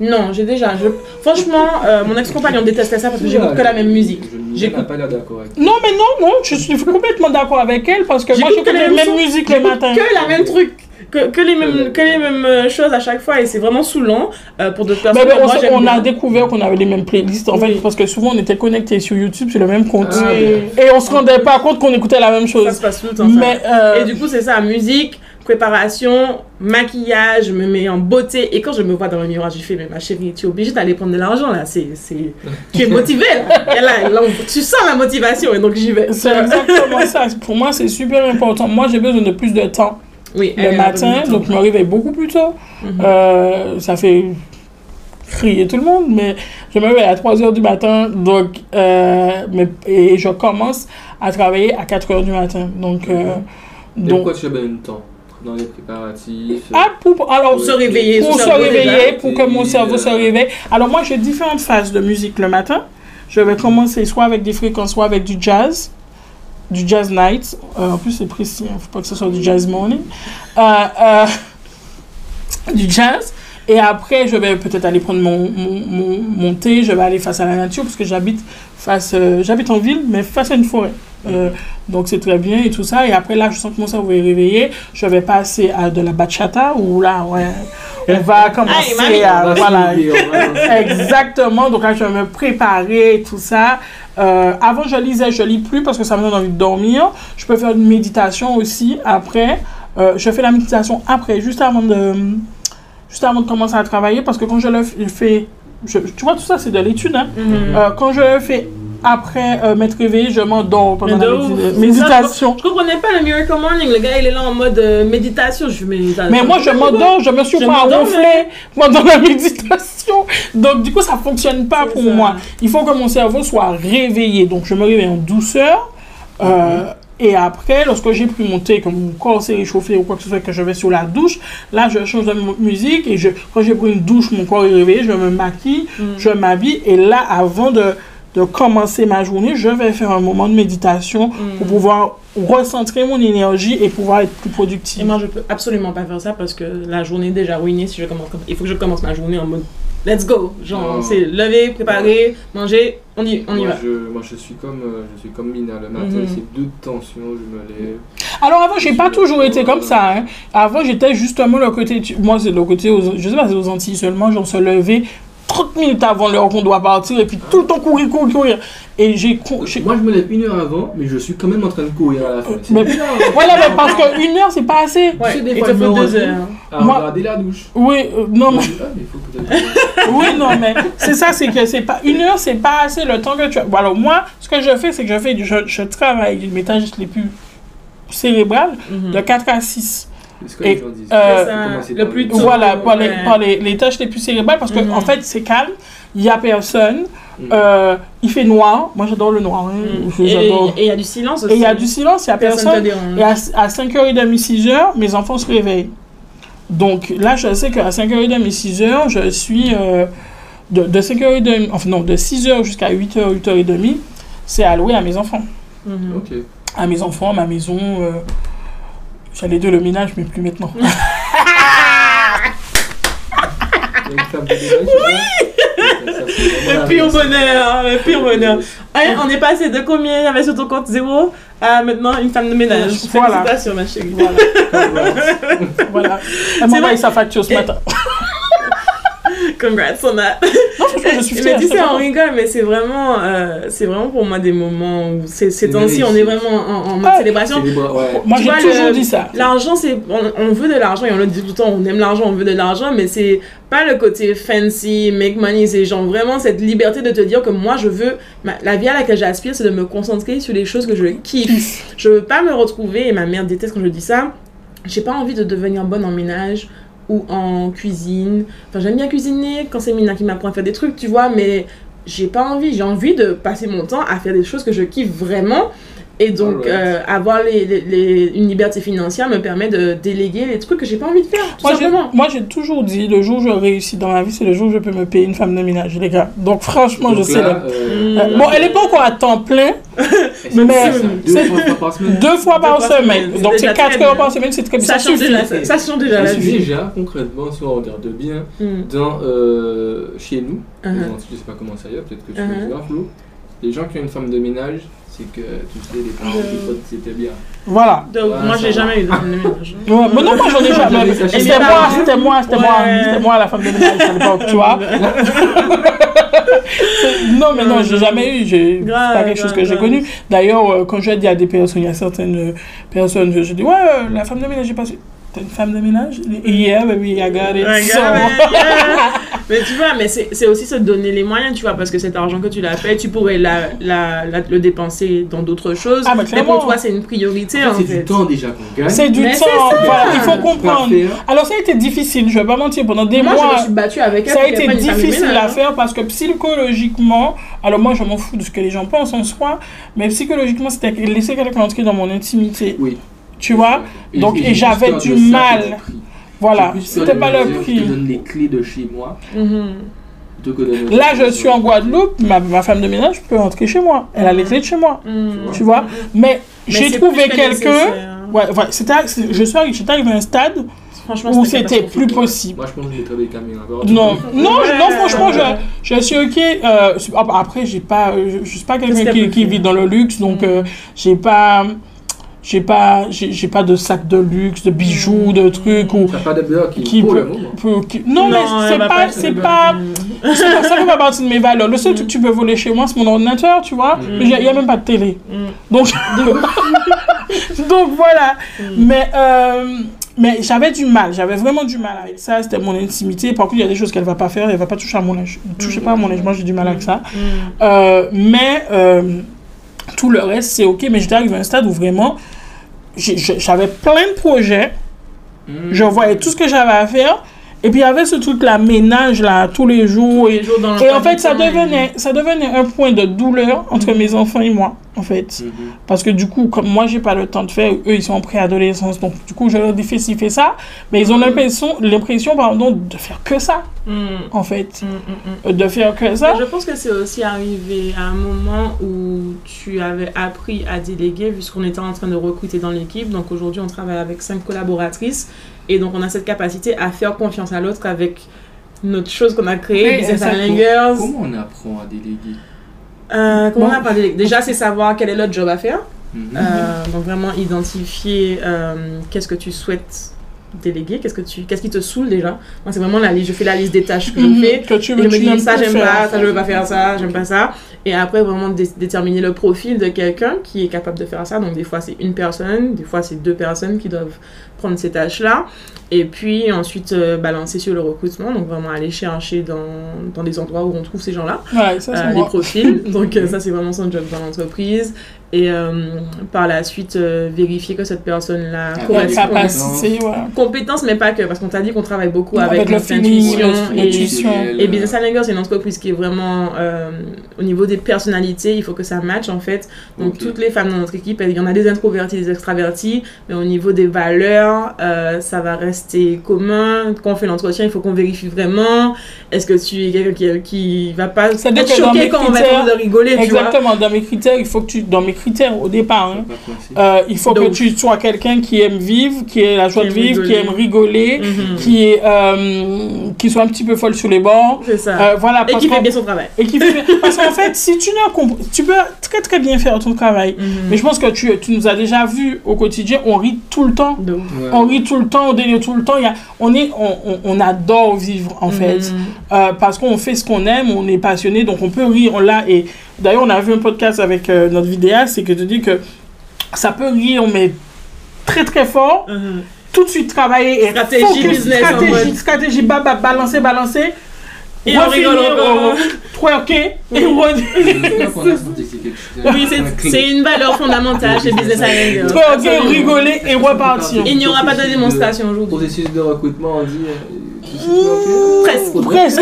Non, j'ai déjà. Je... Franchement, euh, mon ex-compagnon détestait ça parce que j'écoute que la même musique. J'écoute- pas l'air d'accord avec Non, mais non, non, je suis complètement d'accord avec elle parce que moi, J'écoute j'écoute que les les mêmes mêmes sons. musiques le matin. Que la même truc. Que, que les mêmes, que les mêmes euh, choses à chaque fois et c'est vraiment saoulant euh, pour d'autres personnes. Mais ben, on, Moi, on a découvert qu'on avait les mêmes playlists en fait Oui. parce que souvent on était connectés sur YouTube sur le même compte Ah, Oui. et on se rendait pas compte qu'on écoutait la même Ça chose. se passe tout le temps. ça. Mais euh, Et du coup, c'est ça, musique, préparation, maquillage, je me mets en beauté. Et quand je me vois dans le miroir, j'ai fait, mais ma chérie, tu es obligée d'aller prendre de l'argent là. C'est, c'est... Tu es motivée là. Et là, là, on- tu sens la motivation et donc j'y vais. c'est exactement ça. Pour moi, c'est super important. Moi, j'ai besoin de plus de temps Oui, le matin, donc je me réveille beaucoup plus tôt. Mhm. Euh, ça fait crier tout le monde, mais je me réveille à 3 heures du matin, donc, euh, mais, et je commence à travailler à 4 heures du matin. Donc, euh, donc pourquoi tu as besoin de temps? Dans les préparatifs Ah, pour, alors, Pour se réveiller, Pour se réveiller, pour que mon cerveau se euh, réveille. Alors, moi, j'ai différentes phases de musique le matin. Je vais commencer soit avec des fréquences, soit avec du jazz. Du jazz night. Euh, en plus, c'est précis. Il ne faut pas que ce soit du jazz morning. Euh, euh, du jazz. Et après, je vais peut-être aller prendre mon, mon, mon, mon thé. Je vais aller face à la nature parce que j'habite face, euh, j'habite en ville, mais face à une forêt. Euh, donc c'est très bien et tout ça. Et après là, je sens que mon cerveau est réveillé. Je vais passer à de la bachata où là, ouais, on va commencer à voilà. Exactement. Donc là, je vais me préparer et tout ça. Euh, avant, je lisais, je lis plus parce que ça me donne envie de dormir. Je peux faire une méditation aussi après. Euh, je fais la méditation après, juste avant de, juste avant de commencer à travailler parce que quand je le fais, je- tu vois, tout ça, c'est de l'étude. Hein? Mhm. Euh, quand je le fais après euh, m'être réveillé, je m'endors pendant la médi- méditation. Je comprenais pas le Miracle Morning. Le gars, il est là en mode euh, méditation. Je mais, Mais moi, je m'endors, je me suis Je pas ronflé pendant la méditation. Donc, du coup, ça fonctionne pas pour ça. moi. Il faut que mon cerveau soit réveillé. Donc, je me réveille en douceur. Euh, Et après, lorsque j'ai pris mon thé, que mon corps s'est réchauffé ou quoi que ce soit, que je vais sur la douche, là, je change de mu- musique. Et je, quand j'ai pris une douche, mon corps est réveillé, je me maquille, Mm. je m'habille. Et là, avant de, de commencer ma journée, je vais faire un moment de méditation Mm. pour pouvoir recentrer mon énergie et pouvoir être plus Et productive. moi, je peux absolument pas faire ça parce que la journée est déjà ruinée si je commence comme... Il faut que je commence ma journée en mode let's go. Genre, c'est lever, préparer, manger, on y, on y moi, va. je, moi, je suis comme, euh, je suis comme Mina. Le matin, Mhm. c'est deux tensions, je me lève. Alors avant, j'ai pas toujours été comme ça. Hein. Avant, j'étais justement le côté. tu- Moi, c'est le côté. Aux, je sais pas, c'est aux Antilles seulement. J'en se lever 30 minutes avant l'heure qu'on doit partir et puis tout le temps courir, courir, courir. Et j'ai. Moi, je me lève une heure avant, mais je suis quand même en train de courir à la fin. Mais- hein. Voilà, mais parce qu'une heure, c'est pas assez. Ouais, sais, des fois, faut deux heures. À Moi- regarder la douche. Oui, euh, non, mais. Ah. Oui, non, mais c'est ça, c'est que c'est pas. Une heure, c'est pas assez le temps que tu as. Bon, alors, moi, ce que je fais, c'est que je fais. du- Je, je travaille mes tâches les plus cérébrales Mhm. de 4 à 6. Et, euh, le plus tôt. Voilà, par, les, ouais. par les, les tâches les plus cérébrales, parce que Mhm. en fait, c'est calme, il y a personne, Mhm. euh, il fait noir. Moi, j'adore le noir. hein, je- Et il y a du silence aussi. Et il y a du silence, il y a Personne personne. Et à, à 5h30, 6h, mes enfants se réveillent. Donc là, je sais qu'à 5h30, 6h, je suis euh, de, de 5h30, enfin non, de 6h jusqu'à 8h, 8h30, c'est alloué à mes enfants. Mhm. Ok. À mes enfants, à ma maison. J'allais dire le ménage, mais plus maintenant. Une femme de ménage, oui Le pire bonheur, le pire bonheur. Hein, on est passé de combien il y avait sur ton compte zéro à maintenant une femme de ménage. Voilà. Félicitations, ma chérie. Voilà. voilà. Elle m'a envoyé sa facture ce matin. Congrats on that. Non, je suis fière. c'est on vraiment- rigole, mais c'est vraiment, euh, c'est vraiment pour moi des moments où ces, temps-ci, on est vraiment en, en mode célébration. Bras- ouais. Moi, j'ai vois, toujours le- dit ça. L'argent, c'est. On, on veut de l'argent et on le dit tout le temps, on aime l'argent, on veut de l'argent, mais c'est pas le côté fancy, make money, c'est genre vraiment cette liberté de te dire que moi, je veux. ma- la vie à laquelle j'aspire, c'est de me concentrer sur les choses que je kiffe. Je veux pas me retrouver, et ma mère déteste quand je dis ça, j'ai pas envie de devenir bonne en ménage ou en cuisine. Enfin, j'aime bien cuisiner quand c'est Mina qui m'apprend à faire des trucs, tu vois, mais j'ai pas envie. J'ai envie de passer mon temps à faire des choses que je kiffe vraiment. Et donc, euh, avoir les, les- les- une liberté financière me permet de déléguer les trucs que j'ai pas envie de faire, tout Moi, j'ai- simplement. Moi, j'ai toujours dit, le jour où je réussis dans la vie, c'est le jour où je peux me payer une femme de ménage, les gars. Donc, franchement, je sais. là, là. euh, Euh, bon, elle est pas encore à temps plein, mais deux fois par semaine. deux fois par. Donc, C'est quatre heures par semaine, c'est très bien. Ça, Ça change déjà, ça, ça change déjà la vie. déjà, concrètement, si on regarde bien, Mm. dans, euh, chez nous, Uh-huh. dans- je sais pas comment ça y est, peut-être que tu Uh-huh. peux le voir, Flo, les gens qui ont une femme de ménage, c'est que, tu sais, les parents Euh. potes, c'était bien. Voilà. Donc, Ouais, moi, j'ai jamais eu de femme de ménage. Ouais, mais non, moi j'en ai jamais. C'était moi. c'était moi, c'était moi, Ouais. c'était moi la femme de ménage à l'époque, tu vois. Non, mais non, j'ai jamais eu, c'est pas quelque chose que j'ai connu. D'ailleurs, euh, quand je dis à des personnes, il y a certaines euh, personnes, je, je dis, ouais, euh, la femme de ménage, j'ai pas su. T'es une femme de ménage? Yeah, baby, I got it. So- grave, yeah. Mais tu vois, mais c'est c'est aussi se donner les moyens, tu vois, parce que cet argent que tu l'as fait, tu pourrais la, la, la- le dépenser dans d'autres choses. Ah, mais pour toi, c'est une priorité, En fait, c'est du temps déjà qu'on gagne. C'est du Mais temps, voilà, il faut comprendre. Alors, ça a été difficile, je vais pas mentir, pendant des Moi, je me mois. suis battue avec elle. Ça a été difficile à hein. faire parce que psychologiquement, alors moi je m'en fous de ce que les gens pensent en soi, mais psychologiquement c'était laisser quelqu'un entrer dans mon intimité. Oui. Tu vois? Donc, et j'avais du mal. Prix. Voilà, J'ai c'était pas le dire, Je prix. te donne les clés de chez moi Mhm. me- Là, je suis en Guadeloupe, ma, ma femme de ménage peut entrer chez moi. Elle a les clés de chez moi. Mhm. Tu vois Mais Mais j'ai trouvé quelqu'un. Ouais, ouais, c'était, je suis arrivé, j'étais arrivé à un stade Franchement, où c'était plus possible. Moi, je pense que mettrais des caméras. Non, non, je- non, Ouais. franchement, je, je suis ok. euh, après, j'ai pas, je, je suis pas quelqu'un qui, vit dans le luxe, donc euh, j'ai pas, j'ai pas, j'ai j'ai pas de sac de luxe, de bijoux, de trucs ou T'as pas de bloc qui, peut, le moment. peut- qui- non, mais c'est pas, c'est pas, pas- ça fait pas partie de mes valeurs. Le seul truc que tu peux voler chez moi, c'est mon ordinateur, tu vois. Mm. Mais il y a même pas de télé, Mm. donc donc voilà. Mm. Mais, euh, mais j'avais du mal, j'avais vraiment du mal avec ça. C'était mon intimité. Par contre, il y a des choses qu'elle va pas faire, elle va pas toucher à mon linge. Ne touchez pas à mon linge, moi j'ai du mal avec ça. Euh, mais euh, tout le reste, c'est ok. Mais j'étais arrivé à un stade où vraiment, j'avais plein de projets. Mm. Je voyais tout ce que j'avais à faire. Et puis il y avait ce truc-là, ménage là, tous les jours. Tous Et, les jours dans et en fait, ça devenait, ça devenait un point de douleur entre mes enfants et moi, en fait. Mhm. Parce que du coup, comme moi, j'ai pas le temps de faire, eux, ils sont en préadolescence. Donc, du coup, je leur dis fais ci, fais ça. Mais ils ont l'impression, l'impression, pardon, de faire que ça, Mm. en fait. De faire que ça. Je pense que c'est aussi arrivé à un moment où tu avais appris à déléguer, puisqu'on était en train de recruter dans l'équipe. Donc aujourd'hui, on travaille avec cinq collaboratrices. Et donc, on a cette capacité à faire confiance à l'autre avec notre chose qu'on a créée, Business. Comment on apprend à déléguer Euh, comment Bon. on a parlé Déjà, c'est savoir quel est le job à faire. Mhm. Euh, donc vraiment identifier euh, qu'est-ce que tu souhaites déléguer, qu'est-ce que tu, qu'est-ce qui te saoule déjà? Moi, c'est vraiment la liste. Je fais la liste des tâches que Mhm. je fais. que tu Et veux, je me dis ça j'aime pas, ça je veux pas faire ça, j'aime pas ça. Et après vraiment dé- déterminer le profil de quelqu'un qui est capable de faire ça. Donc des fois c'est une personne, des fois c'est deux personnes qui doivent prendre ces tâches-là. Et puis ensuite euh, balancer sur le recrutement, donc vraiment aller chercher dans, dans des endroits où on trouve ces gens-là, Ouais, ça, c'est euh, les profils. donc euh, ça c'est vraiment son job dans l'entreprise. Et euh, par la suite euh, vérifier que cette personne-là Ah, correspond. capacité. Compétences mais pas que, parce qu'on t'a dit qu'on travaille beaucoup Avec avec, le notre feeling, intuition le- et l'intuition. et Business Analytics, c'est une entreprise qui est vraiment euh, au niveau des personnalités, il faut que ça matche en fait. Donc toutes les femmes dans notre équipe, il y en a des introvertis, des extravertis, mais au niveau des valeurs, euh, ça va rester commun. Quand on fait l'entretien, il faut qu'on vérifie vraiment. Est-ce que tu es quelqu'un qui, qui va pas C'est-à-dire être choqué mes quand on va être en train de rigoler, tu vois Exactement, dans mes critères, il faut que tu, dans mes critères au départ. hein. Euh, il faut que tu sois quelqu'un qui aime vivre, qui ait la joie Qui de vivre, qui aime rigoler, Mhm. qui, est, euh, qui soit un petit peu folle sur les bords. C'est ça. Euh, voilà, Et parce qui fait bien son travail. et qui fait- parce qu'en fait, si tu n'as compris, tu peux très très bien faire ton travail. Mhm. Mais je pense que tu, tu nous as déjà vu au quotidien, on rit tout le temps. Ouais. On rit tout le temps, on délire tout le temps. Il y a, on, est, on, on, on adore vivre en fait. Mhm. Euh, parce qu'on fait ce qu'on aime, on est passionné, donc on peut rire, on l'a. Et d'ailleurs, on a vu un podcast avec euh, notre vidéaste, c'est que tu dis que ça peut rire, mais très très fort, Mhm. tout de suite travailler et Stratégie focus, business en stratégie, mode. stratégie, ba, ba, balancer, balancer. Et on rigole encore. euh, twerker et. Oui, c'est- c'est une valeur fondamentale chez Business Island. twerker, rigoler et repartir. Il n'y aura pas de démonstration aujourd'hui. Processus de recrutement, on dit. Presque. Presque,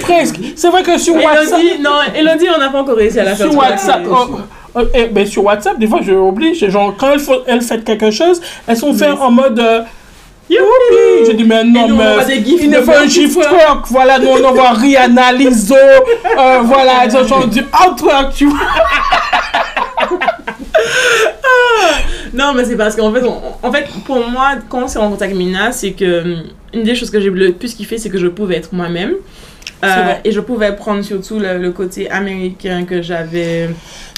presque. C'est vrai que sur WhatsApp, Elodie, non, Elodie, on n'a pas encore réussi à la faire. sur WhatsApp, c'est- oh, oh, eh, ben, sur WhatsApp, des fois, je oblige. Genre, quand elles, font- elles quelque chose, elles sont faites en mode. euh, Youpi! Je dis, mais non, nous, mais. Il ne faut un twerk. Voilà, nous, on envoie Rihanna, Lizzo. euh, voilà, elles ont genre du out tu vois. Non, mais c'est parce qu'en fait, on- en fait, pour moi, quand on s'est rencontré avec Mina, c'est que hum, une des choses que j'ai le plus kiffé, c'est que je pouvais être moi-même. Euh, et je pouvais prendre surtout le, le côté américain que j'avais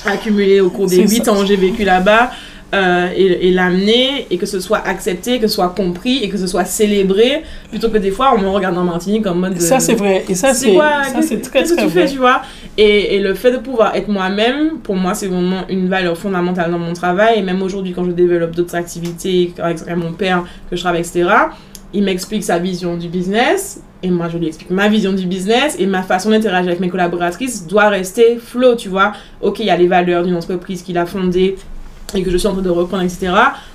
accumulé au cours des C'est 8 ça. ans où j'ai vécu là-bas. euh, et, et l'amener et que ce soit accepté, que ce soit compris et que ce soit célébré plutôt que des fois on me regarde en Martinique en mode Ça, euh, c'est vrai. Et ça, c'est quoi ça, Qu'est-ce c'est très, qu'est-ce que tu fais, vrai. tu vois? Et, et le fait de pouvoir être moi-même, pour moi, c'est vraiment une valeur fondamentale dans mon travail. Et même aujourd'hui, quand je développe d'autres activités, avec mon père, que je travaille, etc., il m'explique sa vision du business. Et moi, je lui explique ma vision du business. Et ma façon d'interagir avec mes collaboratrices doit rester flow, tu vois. Ok, il y a les valeurs d'une entreprise qu'il a fondée et que je suis en train de reprendre, etc.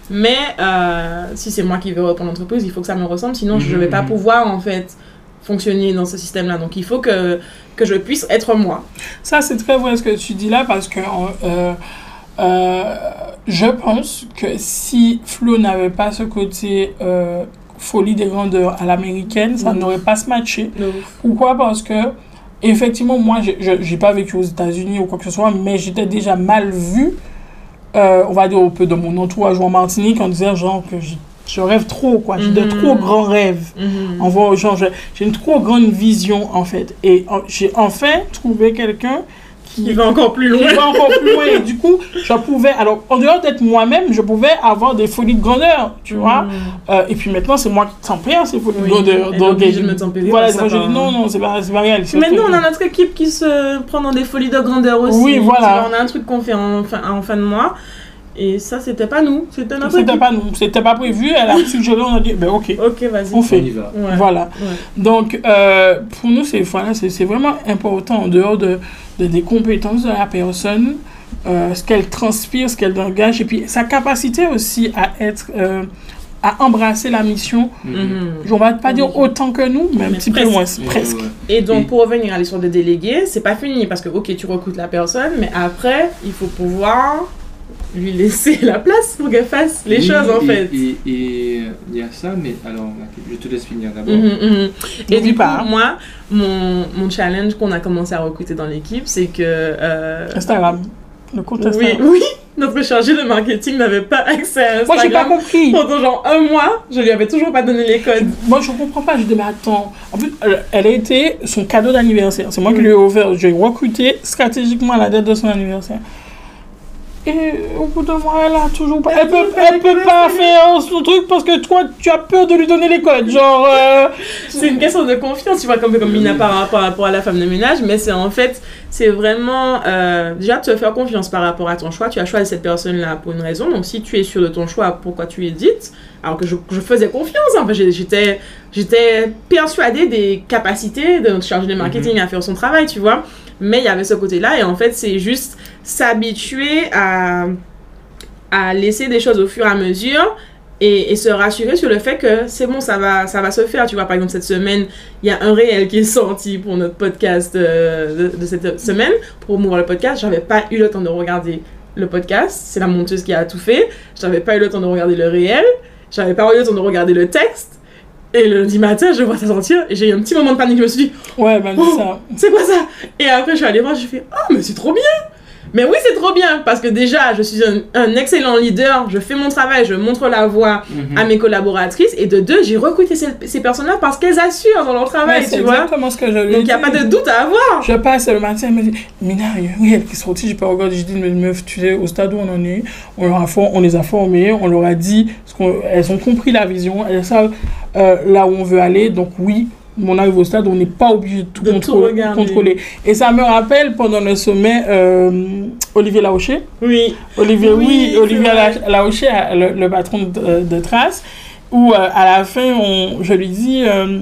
Mais euh, si c'est moi qui veux reprendre l'entreprise, il faut que ça me ressemble. Sinon, je ne vais pas Mhm. pouvoir, en fait, fonctionner dans ce système-là. Donc, il faut que, que je puisse être moi. Ça, c'est très vrai ce que tu dis là parce que euh, euh, je pense que si Flo n'avait pas ce côté folie des grandeurs à l'américaine, ça Mhm. n'aurait pas se matché. Pourquoi? Parce que, effectivement, moi, je n'ai pas vécu aux États-Unis ou quoi que ce soit, mais j'étais déjà mal vue, euh, on va dire, un peu de mon entourage ou en Martinique, en disant genre que je, rêve trop, quoi. J'ai de Mhm. trop grands rêves. On voit, genre, j'ai j'ai une trop grande vision, en fait. Et j'ai enfin trouvé quelqu'un Il va encore plus loin. qui va encore plus loin. Et du coup, je pouvais, alors, en dehors d'être moi-même, je pouvais avoir des folies de grandeur, tu vois. Euh, et puis maintenant, c'est moi qui tempère ces folies Oui, de grandeur. Donc, de me tempérer Voilà, je dis non, non, c'est pas, pas réaliste. Maintenant, on a notre équipe qui se prend dans des folies de grandeur aussi. Oui, voilà. Vois, On a un truc qu'on fait en fin, en fin de mois. Et ça, c'était pas nous. C'était notre C'était pas nous, c'était pas prévu. Elle a suggéré, on a dit, ben ok, Ok, vas-y. on On fait. y va. Ouais. Voilà. Ouais. Donc, euh, pour nous, c'est voilà, vraiment important en dehors de, de- des compétences de la personne, euh, ce qu'elle transpire, ce qu'elle engage, et puis sa capacité aussi à être, euh, à embrasser la mission. Mhm. On va pas dire autant que nous, mais un Mais petit peu moins, presque. Et donc, Et- pour revenir à l'histoire de délégué, c'est pas fini parce que, ok, tu recrutes la personne, mais après, il faut pouvoir lui laisser la place pour qu'elle fasse les Oui, choses en et- fait. Et il y a ça, mais alors, je te laisse finir d'abord. Mhm. Et du coup, pas, moi, mon, mon challenge qu'on a commencé à recruter dans l'équipe, c'est que. euh, Instagram. Le compte oui, Instagram. oui, notre chargé de marketing n'avait pas accès à Moi, j'ai pas Instagram. compris. Pendant genre un mois, je lui avais toujours pas donné les codes. Moi, je comprends pas. Je dis, mais attends. En plus, elle- elle a été son cadeau d'anniversaire. C'est moi qui lui ai offert. J'ai recruté stratégiquement à la date de son anniversaire. Et au bout d'un mois, elle a toujours pas. Elle peut, elle peut pas faire son truc parce que toi, tu as peur de lui donner les codes. Genre. euh, C'est une question de confiance, tu vois, comme, comme Mina par rapport, par rapport à la femme de ménage, mais c'est en fait, c'est vraiment euh, déjà te faire confiance par rapport à ton choix. Tu as choisi cette personne-là pour une raison, donc si tu es sûr de ton choix, pourquoi tu es dite? Alors que je, je faisais confiance, hein, j'étais, j'étais persuadée des capacités de notre chargé de marketing à faire son travail, tu vois? Mais il y avait ce côté-là, et en fait, c'est juste s'habituer à, à laisser des choses au fur et à mesure et, et se rassurer sur le fait que c'est bon, ça va, ça va se faire. Tu vois, par exemple, cette semaine, il y a un réel qui est sorti pour notre podcast euh, de, de cette semaine, pour promouvoir le podcast. J'avais pas eu le temps de regarder le podcast. C'est la monteuse qui a tout fait. J'avais pas eu le temps de regarder le réel. J'avais pas eu le temps de regarder le texte. Et le lundi matin, je vois ça sortir et j'ai eu un petit moment de panique. Je me suis dit, Ouais, ben Oh. ça. c'est quoi ça? Et après, je suis allée voir, j'ai fait, oh, mais c'est trop bien Mais oui, c'est trop bien parce que déjà, je suis un, un excellent leader, je fais mon travail, je montre la voie Mhm. à mes collaboratrices. Et de deux, j'ai recruté ces, ces personnes-là parce qu'elles assurent dans leur travail, c'est tu vois. exactement ce que je Donc il n'y a pas de doute à avoir. Je passe le matin, elle me dit Mina, il y a une qui est sortie, j'ai pas regardé. Je dis Mais meuf, tu sais, au stade où on en est, on, leur a for- on les a formées, on leur a dit, ce elles ont compris la vision, elles savent euh, là où on veut aller. Donc, oui, on arrive au stade où on n'est pas obligé de tout, De tout contrôler, regarder. contrôler. Et ça me rappelle pendant le sommet, euh, Olivier Larocher. Oui. Olivier, oui, Olivier Larocher, euh, le, le patron de, de Trace, où euh, à la fin, on, je lui dis. euh,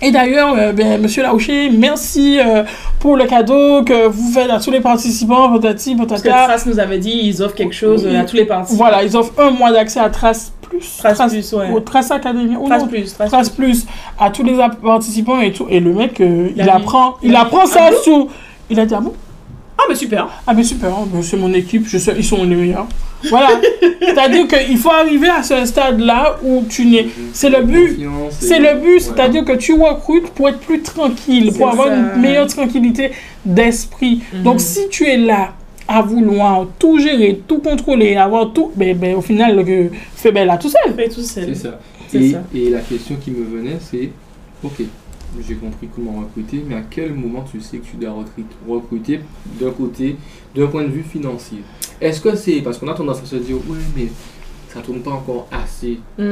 et d'ailleurs, euh, ben, monsieur Laouché, merci euh, pour le cadeau que vous faites à tous les participants, patati, Parce que patata. Trace nous avait dit, ils offrent quelque chose Oui. à tous les partis. Voilà, ils offrent un mois d'accès à Trace Plus. Trace Plus, ouais. ou Trace Academy. ou Trace non, plus, Trace, Trace Plus à tous les participants et tout. Et le mec, euh, il, apprend, il apprend ça sous. Il a dit, ah bon Ah, mais super. Ah mais super, hein, c'est mon équipe, je sais, ils sont les meilleurs. Voilà. c'est-à-dire qu'il faut arriver à ce stade-là où tu n'es... C'est le but. C'est le but, c'est-à-dire que tu recrutes pour être plus tranquille, pour avoir ça. une meilleure tranquillité d'esprit. Mhm. Donc si tu es là à vouloir tout gérer, tout contrôler, avoir tout, ben, ben, au final, le fait belle là tout seul. Tout seul. C'est ça. C'est Et, ça. et la question qui me venait, c'est ok, j'ai compris comment recruter, mais à quel moment tu sais que tu dois recruter, recruter d'un côté, d'un point de vue financier? Est-ce que c'est parce qu'on a tendance à se dire ouais, mais ça tourne pas encore assez pour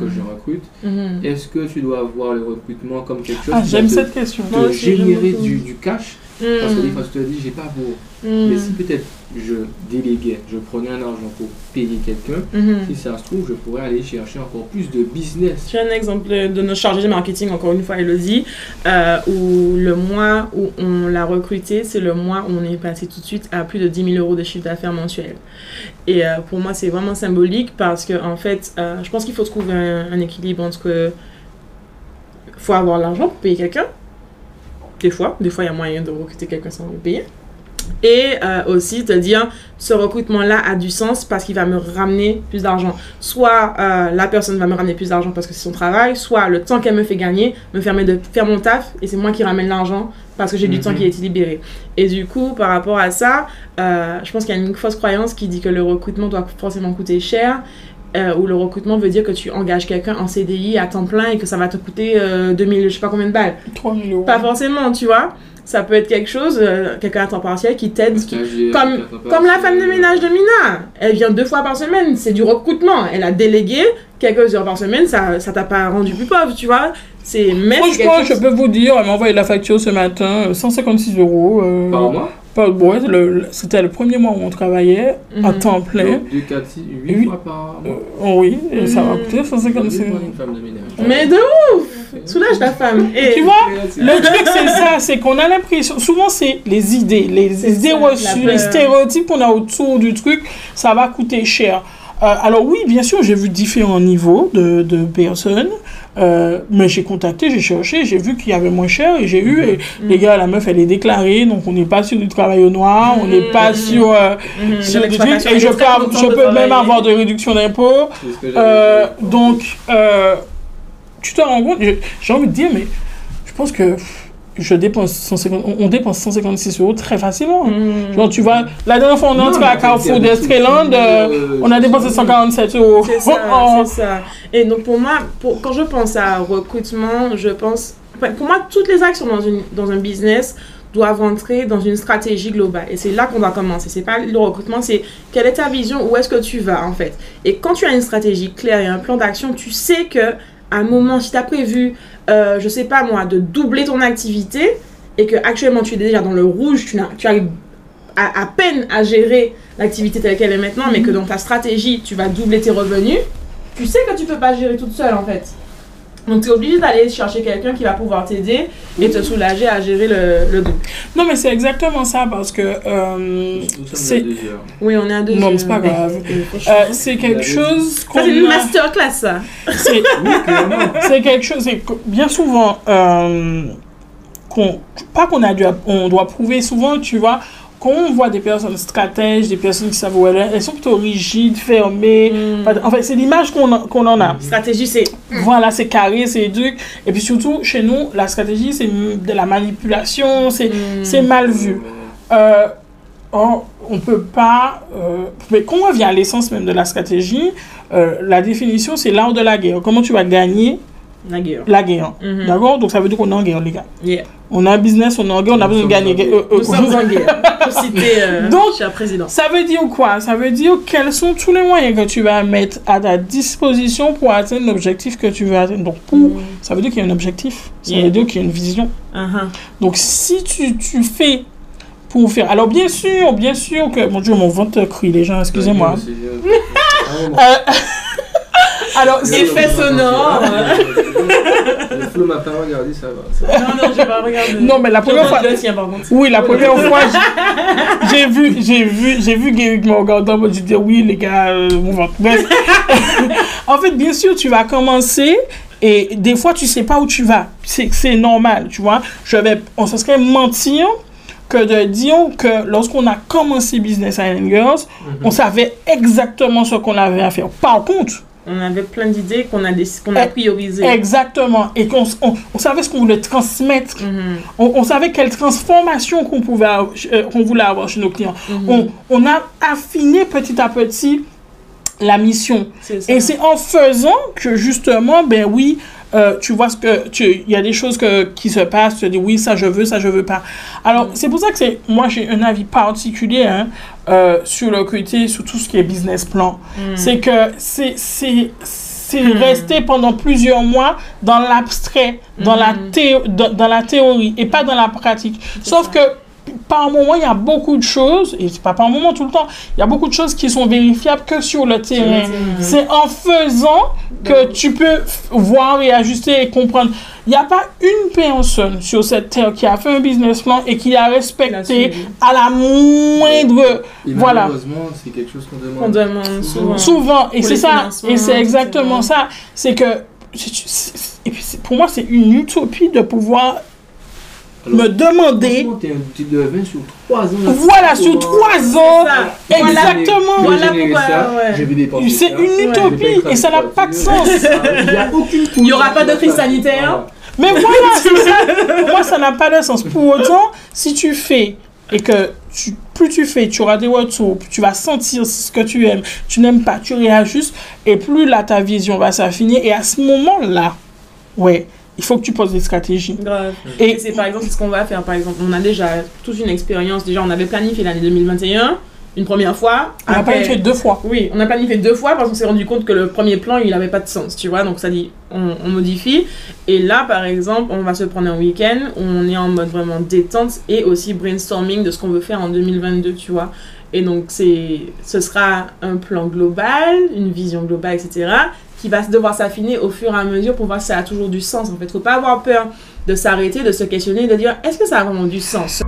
que je recrute Mhm. Est-ce que tu dois voir le recrutement comme quelque chose Ah, qui va j'aime te, cette question. te Moi générer du, du cash? Parce que des fois, tu te dis j'ai pas pour. Mais si peut-être je déléguais, je prenais un argent pour payer quelqu'un, Mhm. si ça se trouve, je pourrais aller chercher encore plus de business. J'ai un exemple de notre chargé de marketing, encore une fois, Elodie, euh, où le mois où on l'a recruté, c'est le mois où on est passé tout de suite à plus de 10 000 euros de chiffre d'affaires mensuel. Et euh, pour moi, c'est vraiment symbolique parce que, en fait, euh, je pense qu'il faut trouver un, un équilibre entre. faut avoir l'argent pour payer quelqu'un. Des fois, des fois, il y a moyen de recruter quelqu'un sans le payer. Et euh, aussi te dire, ce recrutement-là a du sens parce qu'il va me ramener plus d'argent. Soit euh, la personne va me ramener plus d'argent parce que c'est son travail, soit le temps qu'elle me fait gagner me permet de faire mon taf et c'est moi qui ramène l'argent parce que j'ai du Mhm. temps qui a été libéré. Et du coup, par rapport à ça, euh, je pense qu'il y a une fausse croyance qui dit que le recrutement doit forcément coûter cher. euh, ou le recrutement veut dire que tu engages quelqu'un en CDI à temps plein et que ça va te coûter euh, 2000, je sais pas combien de balles. 3 000 euros. Pas forcément, tu vois. Ça peut être quelque chose, euh, quelqu'un à temps partiel qui t'aide, comme- comme la femme de ménage de Mina. Elle vient deux fois par semaine. C'est du recrutement. Elle a délégué quelques heures par semaine. Ça ça t'a pas rendu plus pauvre, tu vois. C'est Franchement, je chose- peux vous dire, elle m'a envoyé la facture ce matin, euh, 156 euros. euh, Par mois? C'était le premier mois où on travaillait à Mhm. temps plein. Donc, 2, 4, 6, 8 Oui. fois par mois. oui, et ça va Mhm. coûter 156 Pour euros. une femme de ménage. Mais de ouf Soulage ta femme. Et Tu vois, le truc c'est ça, c'est qu'on a l'impression, souvent c'est les idées, les C'est idées ça, reçues, la les stéréotypes qu'on a autour du truc, ça va coûter cher. Euh, alors oui, bien sûr, j'ai vu différents niveaux de, de personnes, euh, mais j'ai contacté, j'ai cherché, j'ai vu qu'il y avait moins cher et j'ai eu, et Mhm. les gars, la meuf elle est déclarée, donc on n'est pas sur du travail au noir, on n'est pas Mhm. sur, euh, Mhm. sur trucs, l'exploitation. et je peux, je même avoir de réduction d'impôts. Euh, donc, euh, tu te rends compte, j'ai envie de dire, mais je pense que pff, je dépense 150, on, on dépense 156 euros très facilement. Mhm. Genre, tu vois, la dernière fois on est entré à Carrefour d'Estreland, euh, euh, on a dépensé 147 euros. C'est ça, Oh, c'est ça. Et donc pour moi, pour, quand je pense à recrutement, je pense... pour moi, toutes les actions dans, une, dans un business doivent rentrer dans une stratégie globale. Et c'est là qu'on doit commencer. C'est pas le recrutement, c'est quelle est ta vision, où est-ce que tu vas en fait. Et quand tu as une stratégie claire et un plan d'action, tu sais que un moment, si tu as prévu, euh, je sais pas moi, de doubler ton activité et que actuellement tu es déjà dans le rouge, tu, tu arrives à, à peine à gérer l'activité telle qu'elle est maintenant, mais que dans ta stratégie, tu vas doubler tes revenus, tu sais que tu peux pas gérer toute seule en fait. Donc tu es obligé d'aller chercher quelqu'un qui va pouvoir t'aider et te soulager à gérer le, le double. Non, mais c'est exactement ça parce que euh, c'est à deux heures. Oui, on est à deux. Non, mais c'est pas grave. Euh, c'est quelque chose qu'on c'est une a- masterclass, ça. c'est- c'est quelque chose, c'est bien souvent, euh, qu'on, pas qu'on a dû, on doit prouver souvent, tu vois, quand on voit des personnes stratèges, des personnes qui savent où elles, elles sont plutôt rigides, fermées. Mm. En fait, c'est l'image qu'on, qu'on en a. Stratégie, c'est. Voilà, c'est carré, c'est trucs. Et puis surtout, chez nous, la stratégie, c'est de la manipulation, c'est, Mm. mal vu. Euh, Or, on peut pas. euh, mais quand on revient à l'essence même de la stratégie, euh, la définition, c'est l'art de la guerre. Comment tu vas gagner La guerre. la guerre. D'accord Donc, ça veut dire qu'on est en guerre, les gars. Yeah. On a un business, on est en guerre, on a besoin de gagner. euh, euh, Nous sommes en guerre. Pour citer euh, Donc- cher président. Ça veut dire quoi? Ça veut dire quels sont tous les moyens que tu vas mettre à ta disposition pour atteindre l'objectif que tu veux atteindre. Donc, pour, ça veut dire qu'il y a un objectif. Ça Yeah. veut dire qu'il y a une vision. Uh-huh. Donc, si tu, tu fais pour faire. Alors, bien sûr, bien sûr que. Mon Dieu, mon ventre crie, les gens, excusez-moi. C'est, euh, ah. Euh, alors, Le c'est- Effet sonore. Le flow m'a pas regardé, ça va. Non, non, j'ai pas regardé. Non, mais la première fois. Oui, la première fois, j'ai- j'ai vu, j'ai vu, j'ai vu Guéric me regarder en mode, je dis oui, les gars, euh, en fait, bien sûr, tu vas commencer et des fois, tu sais pas où tu vas. C'est, normal, tu vois. Je vais, on se serait mentir que de dire que lorsqu'on a commencé Business Island Girls, on savait exactement ce qu'on avait à faire. Par contre, On avait plein d'idées qu'on a, qu'on a Eh, priorisées. exactement, et qu'on on, on savait ce qu'on voulait transmettre Mhm. on, on savait quelle transformation qu'on pouvait avoir- euh, qu'on voulait avoir chez nos clients. Mhm. On, on a affiné petit à petit la mission. C'est ça. Et c'est en faisant que justement, ben oui, euh, tu vois ce que tu il y a des choses que, qui se passent, tu dis oui, ça je veux, ça je veux pas. Alors, c'est pour ça que c'est moi j'ai un avis particulier hein, euh, sur le côté, sur tout ce qui est business plan. Mhm. C'est que c'est c'est c'est Hmm. rester pendant plusieurs mois dans l'abstrait, dans, la théo- dans, dans la théorie et pas dans la pratique. Sauf ça. que par moment, il y a beaucoup de choses, et c'est pas par moment tout le temps, il y a beaucoup de choses qui sont vérifiables que sur le terrain. C'est en faisant que tu peux voir et ajuster et comprendre. Il n'y a pas une personne sur cette terre qui a fait un business plan et qui a respecté à la moindre Et Voilà. malheureusement, c'est quelque chose qu'on demande. On demande souvent. Souvent, et c'est ça, et c'est exactement ça. C'est que, et puis pour moi, c'est une utopie de pouvoir Alors, me demander, franchement, t'es un petit devin sur 3 ans. voilà, sur trois ans, exactement. Voilà pourquoi, ouais. C'est une utopie, et ça n'a pas de sens. Il n'y aura pas de crise sanitaire. Mais voilà, c'est ça. Pour moi, ça n'a pas de sens. Pour autant, si tu fais et que tu, plus tu fais, tu auras des retours, tu vas sentir ce que tu aimes, tu n'aimes pas, tu réajustes, et plus là, ta vision va s'affiner. Et à ce moment-là, ouais, il faut que tu poses des stratégies. Grave. Et Et c'est par exemple ce qu'on va faire. Par exemple, on a déjà toute une expérience. Déjà, on avait planifié l'année 2021 une première fois. on Après- fait deux fois. Oui, on a planifié deux fois parce qu'on s'est rendu compte que le premier plan, il n'avait pas de sens, tu vois. Donc ça dit, on, on modifie. Et là, par exemple, on va se prendre un week-end où on est en mode vraiment détente et aussi brainstorming de ce qu'on veut faire en 2022, tu vois. Et donc c'est, ce sera un plan global, une vision globale, etc. qui va devoir s'affiner au fur et à mesure pour voir si ça a toujours du sens. En fait, faut pas avoir peur de s'arrêter, de se questionner, de dire est-ce que ça a vraiment du sens?